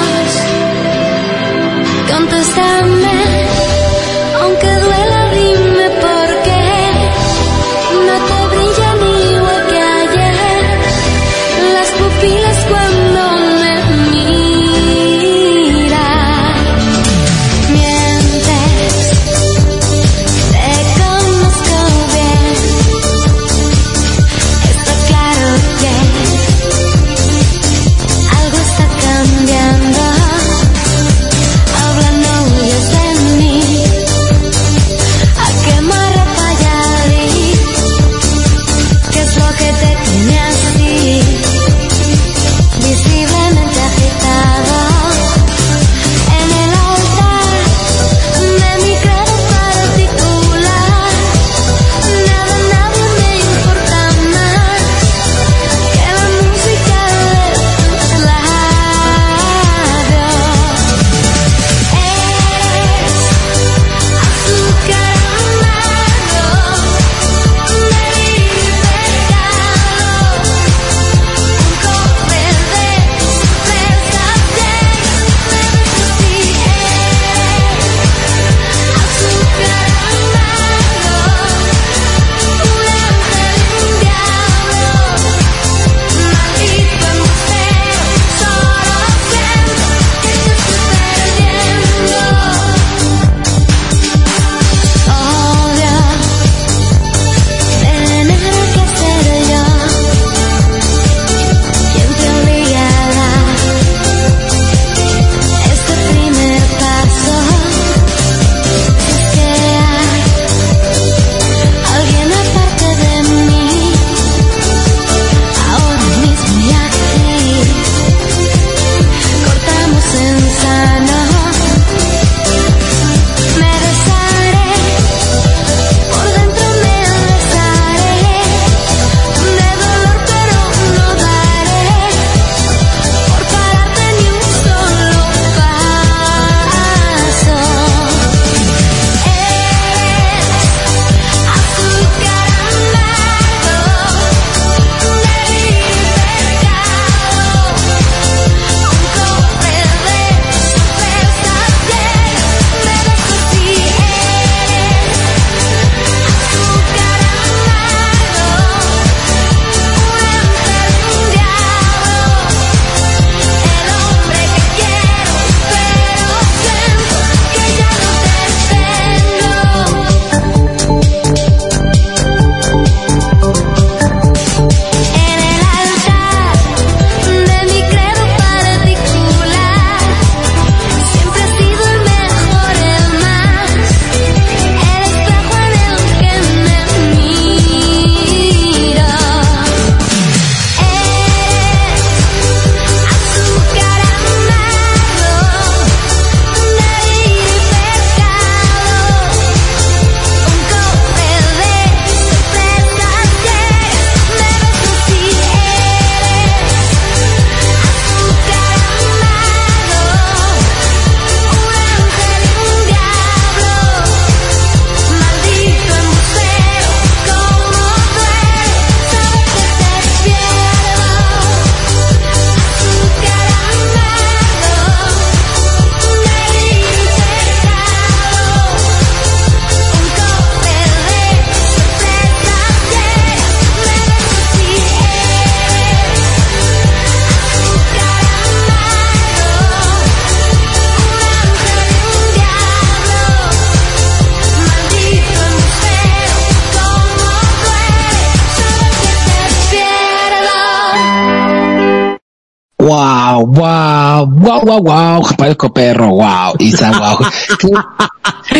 S1: Wow, wow, wow, wow, parezco perro, wow, Isa, wow.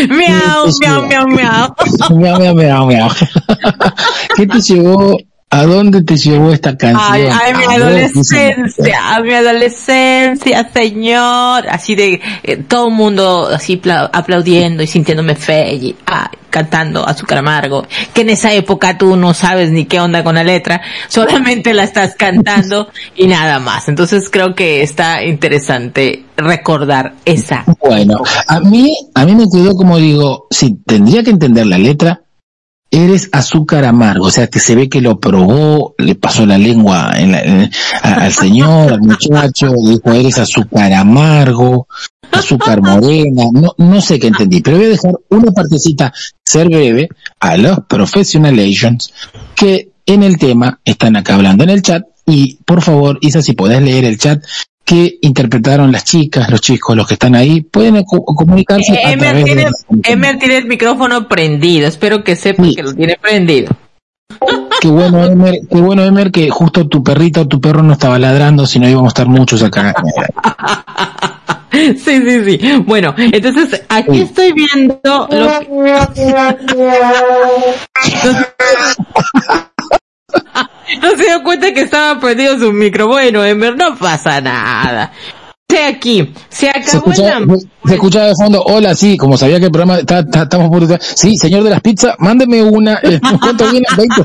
S2: miau, miau, miau, miau.
S1: miau, miau, miau, miau. ¿Qué te llevó ¿A dónde te llevó esta canción?
S2: Ay, ay, mi
S1: ¿A vos,
S2: adolescencia, a mi adolescencia, señor. Así de eh, todo el mundo así pla- aplaudiendo y sintiéndome fe y ay, cantando azúcar amargo. Que en esa época tú no sabes ni qué onda con la letra, (laughs) solamente la estás cantando y nada más. Entonces creo que está interesante recordar esa.
S1: Bueno, a mí, a mí me quedó como digo, si tendría que entender la letra, eres azúcar amargo, o sea, que se ve que lo probó, le pasó la lengua en la- al señor, al muchacho, dijo, eres azúcar amargo, azúcar morena, no, no sé qué entendí, pero voy a dejar una partecita, ser breve, a los professionalations, que en el tema están acá hablando en el chat, y por favor, Isa, si podés leer el chat, que interpretaron las chicas, los chicos, los que están ahí, pueden co- comunicarse a
S2: Emer
S1: través
S2: tiene,
S1: de...
S2: Emer tiene el micrófono prendido, espero que sepa que lo tiene prendido.
S1: Qué bueno, Emer, qué bueno, Emer, que justo tu perrita o tu perro no estaba ladrando, si no íbamos a estar muchos acá. (laughs)
S2: Sí, sí, sí. Bueno, entonces aquí estoy viendo lo que... (laughs) (laughs) No se dio cuenta que estaba prendido su micro. Bueno, Emer, no pasa nada. Dice aquí, se
S1: Se
S2: acabó el am-
S1: se escuchaba de fondo, hola, sí, como sabía que el programa está, está- estamos por... Sí, señor de las pizzas, mándeme una, eh, ¿cuánto viene? (laughs) 20.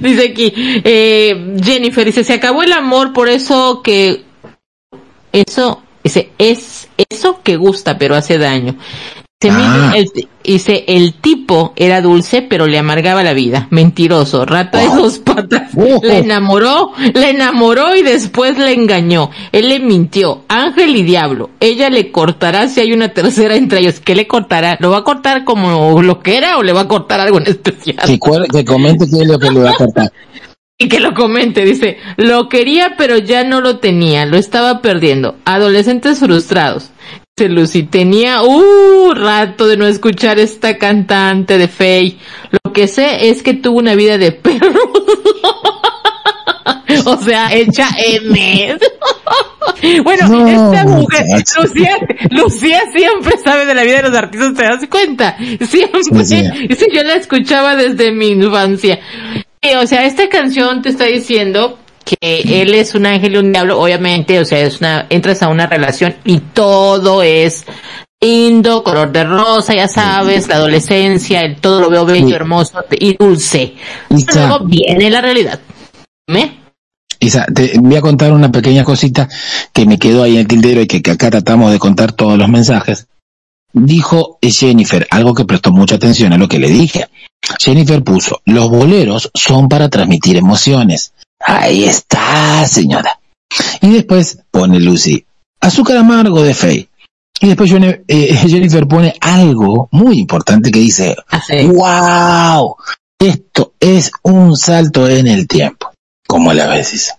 S1: (laughs)
S2: Dice aquí, eh, Jennifer dice, se acabó el amor, por eso que, eso, dice, es eso que gusta, pero hace daño.
S1: Ah.
S2: el, dice, el tipo era dulce, pero le amargaba la vida. Mentiroso, rata de dos patas. (laughs) La enamoró, la enamoró y después le engañó. Él le mintió. Ángel y diablo. Ella le cortará si hay una tercera entre ellos. ¿Qué le cortará? ¿Lo va a cortar como lo que era o le va a cortar algo en especial?
S1: Que comente qué es lo que le va a cortar. (laughs)
S2: Y que lo comente, dice, lo quería pero ya no lo tenía, lo estaba perdiendo. Adolescentes frustrados. Lucy, tenía uh rato de no escuchar esta cantante de Faye. Lo que sé es que tuvo una vida de perro. (laughs) o sea, hecha M. (laughs) bueno,
S1: No,
S2: esta mujer,
S1: muchacho.
S2: Lucía, Lucía siempre sabe de la vida de los artistas, ¿te das cuenta? Siempre.
S1: Sí, sí.
S2: Yo la escuchaba desde mi infancia. Sí, o sea, esta canción te está diciendo que él es un ángel y un diablo, obviamente, o sea, es una, entras a una relación y todo es lindo, color de rosa, ya sabes, la adolescencia, el todo lo veo bello, hermoso y dulce.
S1: Isa.
S2: Luego viene la realidad. ¿Me?
S1: Isa, te voy a contar una pequeña cosita que me quedó ahí en el tildero y que, que acá tratamos de contar todos los mensajes. Dijo Jennifer, algo que prestó mucha atención a lo que le dije. Jennifer puso, los boleros son para transmitir emociones. Ahí está, señora. Y después pone Lucy, azúcar amargo de Faye. Y después eh, (laughs) Jennifer pone algo muy importante que dice, wow, esto es un salto en el tiempo. ¿Cómo la ves?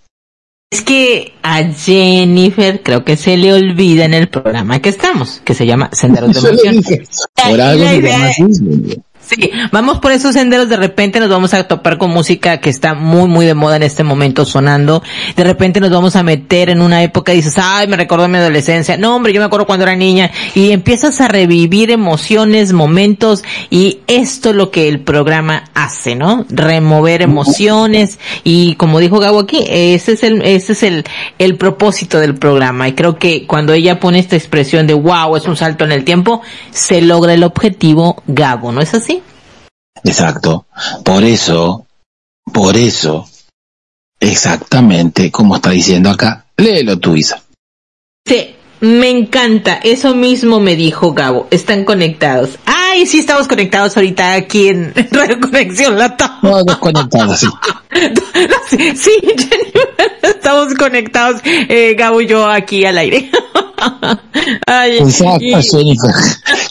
S2: Es que a Jennifer creo que se le olvida en el programa que estamos, que se llama Senderos de (laughs) Emoción.
S1: por algo se llama así.
S2: Sí, vamos por esos senderos, de repente nos vamos a topar con música que está muy, muy de moda en este momento sonando. De repente nos vamos a meter en una época y dices, ay, me recordó mi adolescencia. No, hombre, yo me acuerdo cuando era niña. Y empiezas a revivir emociones, momentos, y esto es lo que el programa hace, ¿no? Remover emociones. Y como dijo Gabo aquí, ese es el, ese es el, el propósito del programa. Y creo que cuando ella pone esta expresión de wow, es un salto en el tiempo, se logra el objetivo Gabo, ¿no es así?
S1: Exacto. Por eso, por eso, exactamente como está diciendo acá, léelo tú, Isa.
S2: Sí, me encanta. Eso mismo me dijo Gabo. Están conectados. Ay, sí estamos conectados ahorita aquí en (laughs) Radio Conexión Lata.
S1: No, desconectados, sí. (laughs)
S2: sí, estamos conectados, eh, Gabo y yo aquí al aire. (laughs) Ay,
S1: Exacto,
S2: y-
S1: Jennifer.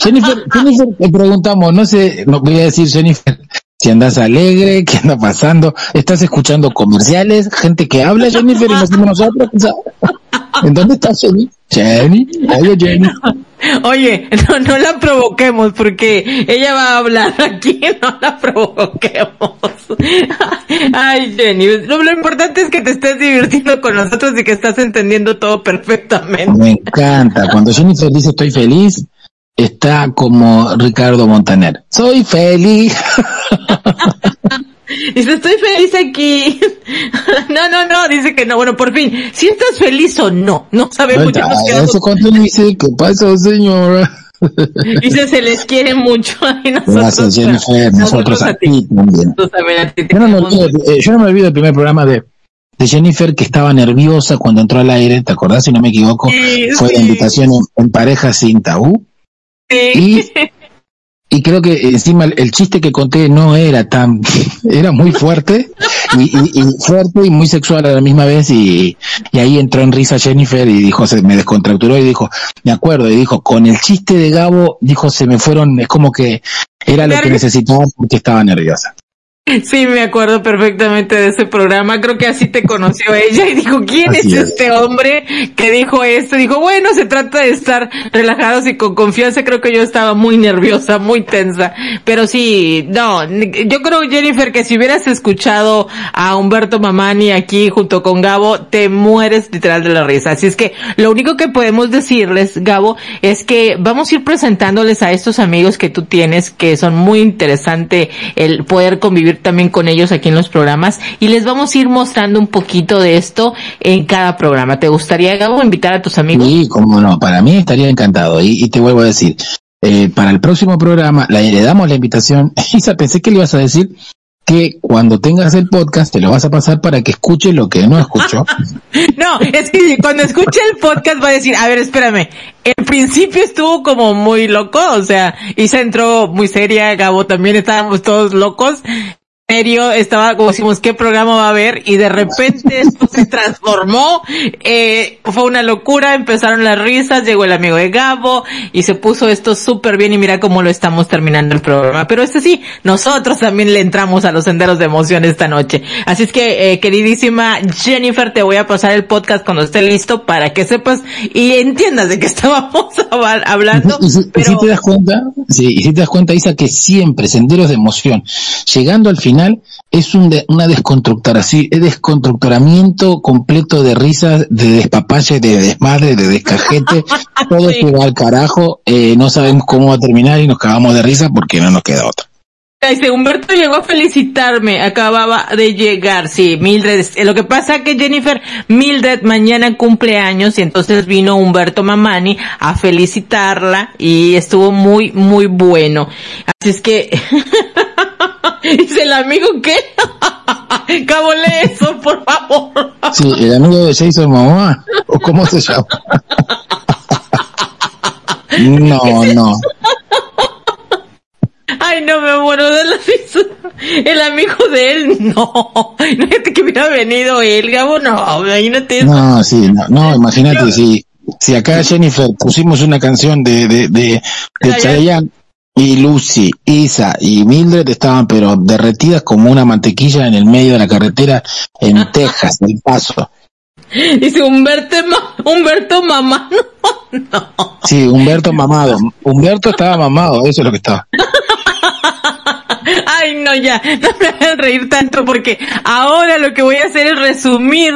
S1: Jennifer, Jennifer, te preguntamos, no sé, no voy a decir Jennifer, si andas alegre, qué anda pasando, estás escuchando comerciales, gente que habla, Jennifer, y no somos nosotros. ¿En dónde está Jenny? Jenny, oye Jenny.
S2: Oye, no, no la provoquemos porque ella va a hablar aquí, (laughs) no la provoquemos. Ay, Jenny, lo, lo importante es que te estés divirtiendo con nosotros y que estás entendiendo todo perfectamente.
S1: Me encanta. Cuando Jennifer dice estoy feliz, está como Ricardo Montaner. Soy feliz. (laughs) (laughs)
S2: Dice, estoy feliz aquí. (laughs) No, no, no, dice que no. Bueno, por fin, si estás feliz o no, no sabemos. ya nos quedamos-
S1: Eso cuando dice, ¿qué pasó, señora? (laughs)
S2: Dice, se les quiere mucho. Y nosotros,
S1: Gracias, Jennifer. Nosotros
S2: a ti.
S1: aquí también.
S2: A ti te
S1: Yo no, me olvido, eh, yo no me olvido del primer programa de, de Jennifer que estaba nerviosa cuando entró al aire, ¿te acordás? Si no me equivoco,
S2: Sí,
S1: fue la
S2: sí.
S1: invitación en, en pareja sin tabú.
S2: Sí.
S1: Y creo que encima el, el chiste que conté no era tan, (laughs) era muy fuerte y, y- y fuerte y muy sexual a la misma vez y, y ahí entró en risa Jennifer y dijo, se me descontracturó y dijo, me acuerdo, y dijo, con el chiste de Gabo, dijo, se me fueron, es como que era lo que necesitaba porque estaba nerviosa.
S2: Sí, me acuerdo perfectamente de ese programa. Creo que así te conoció ella y dijo, ¿quién
S1: Así
S2: es
S1: es.
S2: este hombre que dijo esto? Dijo, bueno, se trata de estar relajados y con confianza. Creo que yo estaba muy nerviosa, muy tensa. Pero sí, no, yo creo, Jennifer, que si hubieras escuchado a Humberto Mamani aquí junto con Gabo, te mueres literal de la risa. Así es que lo único que podemos decirles, Gabo, es que vamos a ir presentándoles a estos amigos que tú tienes, que son muy interesante el poder convivir también con ellos aquí en los programas y les vamos a ir mostrando un poquito de esto en cada programa. ¿Te gustaría, Gabo, invitar a tus amigos?
S1: Sí, como no, para mí estaría encantado. Y, y te vuelvo a decir, eh, para el próximo programa la- le damos la invitación. (laughs) Isa, pensé que le ibas a decir que cuando tengas el podcast te lo vas a pasar para que escuche lo que no escuchó. (laughs)
S2: No, es que cuando escuche el podcast va a decir, a ver, espérame, en principio estuvo como muy loco, o sea, Isa entró muy seria, Gabo también estábamos todos locos, serio, estaba como decimos, ¿qué programa va a haber? Y de repente esto se transformó, eh, fue una locura, empezaron las risas, llegó el amigo de Gabo y se puso esto súper bien y mira cómo lo estamos terminando el programa. Pero este sí, nosotros también le entramos a los senderos de emoción esta noche. Así es que, eh, queridísima Jennifer, te voy a pasar el podcast cuando esté listo para que sepas y entiendas de qué (laughs) estábamos hab- hablando.
S1: Y si, y si te das cuenta, sí, y si te das cuenta, Isa, que siempre senderos de emoción, llegando al final, es un de- una desconstructoración, es desconstructoramiento completo de risas, de despapalle, de desmadre, de descajete, (laughs) todo se va al carajo, eh, no sabemos cómo va a terminar y nos cagamos de risa porque no nos queda otra.
S2: Dice, Humberto llegó a felicitarme, acababa de llegar, sí, Mildred, eh, lo que pasa que Jennifer, Mildred mañana cumple años y entonces vino Humberto Mamani a felicitarla y estuvo muy, muy bueno. Así es que, (laughs) (laughs) dice el amigo que, Cabo lee eso, por favor.
S1: Sí, el amigo de Jason Momoa, o cómo se llama. (laughs) No, no.
S2: Ay, no me muero de la risa. El amigo de él, no. Imagínate que hubiera venido él, Gabo, no, imagínate eso.
S1: No, sí, no, no imagínate si, si acá Jennifer pusimos una canción de, de, de, de Chayanne y Lucy, Isa y Mildred estaban pero derretidas como una mantequilla en el medio de la carretera en (laughs) Texas, El Paso.
S2: Dice Humberto, Humberto mamá, no, (laughs) no.
S1: Sí, Humberto mamado. Humberto estaba mamado, eso es lo que estaba. (laughs)
S2: Ay, no, ya, no me hagan reír tanto porque ahora lo que voy a hacer es resumir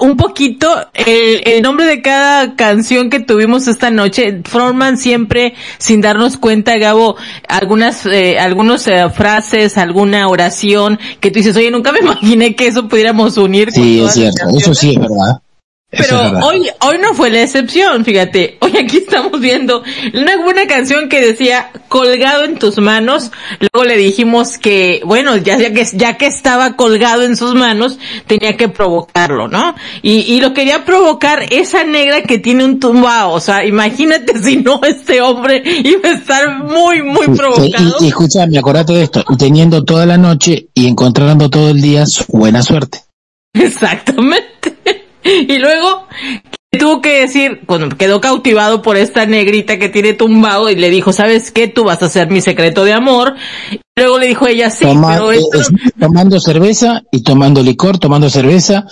S2: un poquito el, el nombre de cada canción que tuvimos esta noche. Forman siempre, sin darnos cuenta, Gabo, algunas, eh, algunas eh, frases, alguna oración que tú dices, oye, nunca me (laughs) imaginé que eso pudiéramos unir.
S1: Sí, es cierto, eso sí es verdad.
S2: Pero
S1: es
S2: hoy, hoy no fue la excepción, fíjate. Hoy aquí estamos viendo una buena canción que decía colgado en tus manos. Luego le dijimos que, bueno, ya, ya que, ya que estaba colgado en sus manos, tenía que provocarlo, ¿no? Y, y lo quería provocar esa negra que tiene un tumbao. O sea, imagínate (laughs) si no este hombre iba a estar muy, muy provocado.
S1: Y, y escúchame, acordate de esto, teniendo toda la noche y encontrando todo el día su buena suerte. (laughs)
S2: Exactamente. (laughs) Y luego tuvo que decir, cuando quedó cautivado por esta negrita que tiene tumbado y le dijo, ¿sabes qué? Tú vas a ser mi secreto de amor. Y luego le dijo ella, sí,
S1: Toma-
S2: pero
S1: eh,
S2: esto...
S1: es- tomando cerveza y tomando licor, tomando cerveza,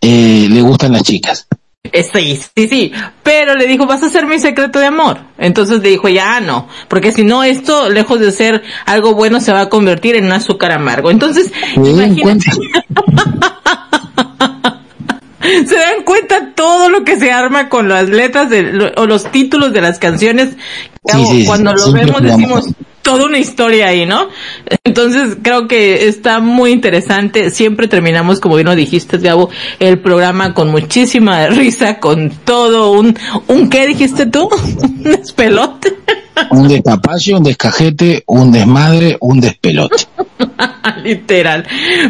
S1: eh, le gustan las chicas.
S2: Eh, Sí, sí, sí, pero le dijo, vas a ser mi secreto de amor. Entonces le dijo, ya no, porque si no, esto, lejos de ser algo bueno, se va a convertir en un azúcar amargo. Entonces, imagínate. (laughs) (laughs) se dan cuenta todo lo que se arma con las letras de, lo- o los títulos de las canciones.
S1: Sí, sí,
S2: Cuando
S1: sí,
S2: lo vemos decimos toda una historia ahí, ¿no? Entonces creo que está muy interesante. Siempre terminamos, como bien lo dijiste, Gabo, el programa con muchísima (laughs) risa, con todo un, un ¿qué dijiste tú? (laughs) un despelote.
S1: Un despapalle, un descajete, un desmadre, un despelote. (laughs)
S2: Literal.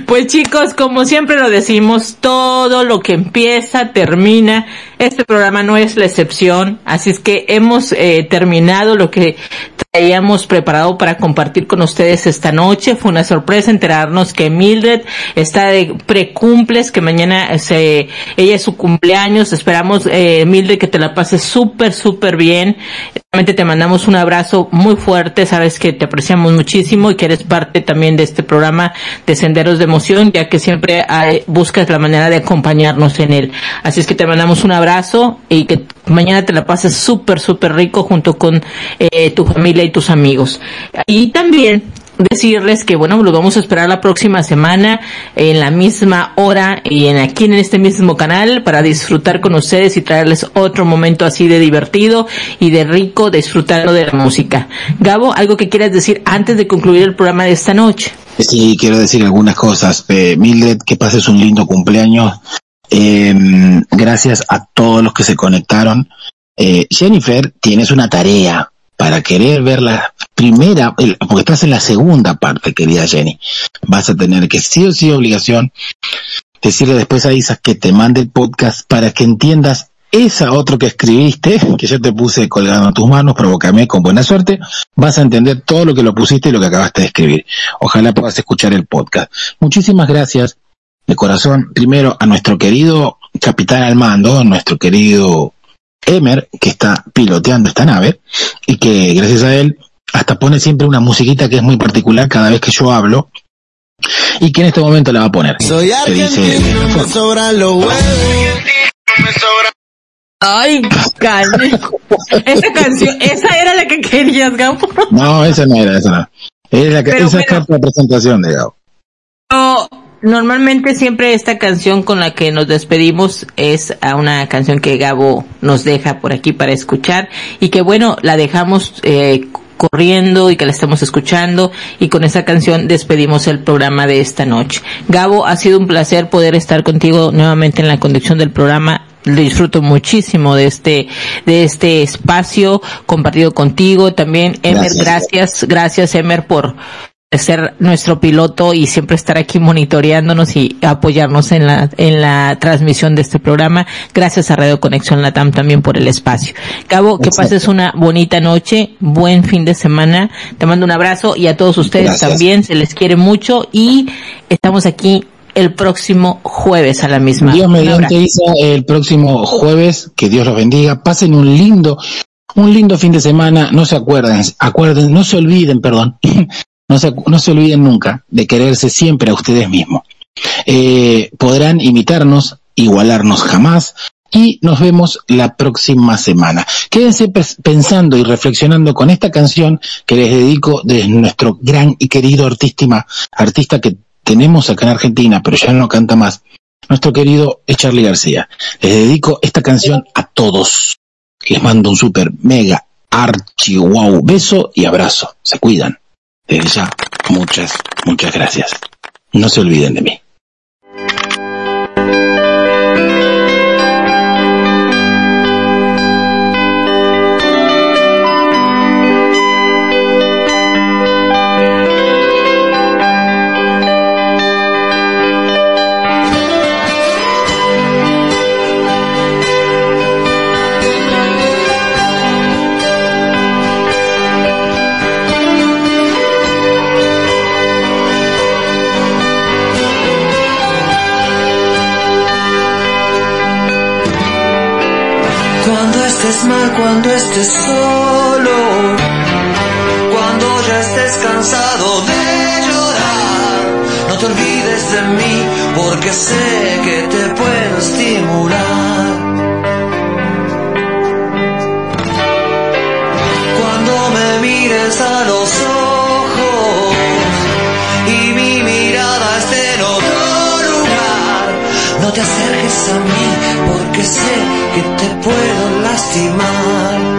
S2: Pues chicos, como siempre lo decimos, todo lo que empieza, termina. Este programa no es la excepción, así es que hemos eh, terminado lo que traíamos preparado para compartir con ustedes esta noche. Fue una sorpresa enterarnos que Mildred está de precumples, que mañana se, ella es su cumpleaños. Esperamos, eh, Mildred, que te la pases súper, súper bien. Te mandamos un abrazo muy fuerte, sabes que te apreciamos muchísimo y que eres parte también de este programa de Senderos de Emoción, ya que siempre buscas la manera de acompañarnos en él. Así es que te mandamos un abrazo y que mañana te la pases súper, súper rico junto con eh, tu familia y tus amigos. Y también decirles que bueno, los vamos a esperar la próxima semana en la misma hora y en aquí en este mismo canal para disfrutar con ustedes y traerles otro momento así de divertido y de rico disfrutando de la música. Gabo, algo que quieras decir antes de concluir el programa de esta noche.
S1: Sí, quiero decir algunas cosas. Eh, Mildred, que pases un lindo cumpleaños. Eh, gracias a todos los que se conectaron. Eh, Jennifer, tienes una tarea para querer ver la primera, porque estás en la segunda parte, querida Jenny. Vas a tener que sí o sí obligación decirle después a Isa que te mande el podcast para que entiendas esa otro que escribiste, que yo te puse colgando tus manos, provócame con buena suerte, vas a entender todo lo que lo pusiste y lo que acabaste de escribir. Ojalá puedas escuchar el podcast. Muchísimas gracias de corazón, primero a nuestro querido capitán al mando, nuestro querido Emer, que está piloteando esta nave, y que gracias a él hasta pone siempre una musiquita que es muy particular cada vez que yo hablo, y que en este momento la va a poner.
S4: Soy
S1: Que dice,
S4: me sobran los huevos.
S2: Ay, cane. Esa canción, esa era la que querías, Gabo.
S1: no, esa no era, esa no. Es la que,
S2: Pero
S1: esa es
S2: bueno.
S1: carta de presentación de Gabo.
S2: No, normalmente siempre esta canción con la que nos despedimos es a una canción que Gabo nos deja por aquí para escuchar y que bueno, la dejamos eh, corriendo y que la estamos escuchando y con esa canción despedimos el programa de esta noche. Gabo, ha sido un placer poder estar contigo nuevamente en la conducción del programa lo disfruto muchísimo de este de este espacio compartido contigo también Emer
S1: Gracias.
S2: gracias gracias Emer por ser nuestro piloto y siempre estar aquí monitoreándonos y apoyarnos en la en la transmisión de este programa. Gracias a Radio Conexión Latam también por el espacio. Cabo que
S1: Exacto.
S2: pases una bonita noche buen fin de semana. Te mando un abrazo y a todos ustedes
S1: Gracias.
S2: también se les quiere mucho y estamos aquí el próximo jueves a la misma
S1: Dios
S2: Un
S1: mediante. Isa, el próximo jueves, que Dios los bendiga, pasen un lindo, un lindo fin de semana, no se acuerden, acuerden, no se olviden, perdón, (clears throat) no se, no se olviden nunca de quererse siempre a ustedes mismos. Eh, podrán imitarnos, igualarnos jamás, y nos vemos la próxima semana. Quédense pensando y reflexionando con esta canción que les dedico de nuestro gran y querido artístima, artista que tenemos acá en Argentina, pero ya no canta más, nuestro querido Charlie García. Les dedico esta canción a todos. Les mando un super mega archi wow beso y abrazo. Se cuidan. Desde ya, muchas, muchas gracias. No se olviden de mí.
S3: pases mal cuando estés solo, cuando ya estés cansado de llorar. No te olvides de mí porque sé que te puedo estimular.
S14: Cuando me mires a los ojos y mi mirada esté en otro lugar, no te acerques a mí porque sé que te puedo lastimar.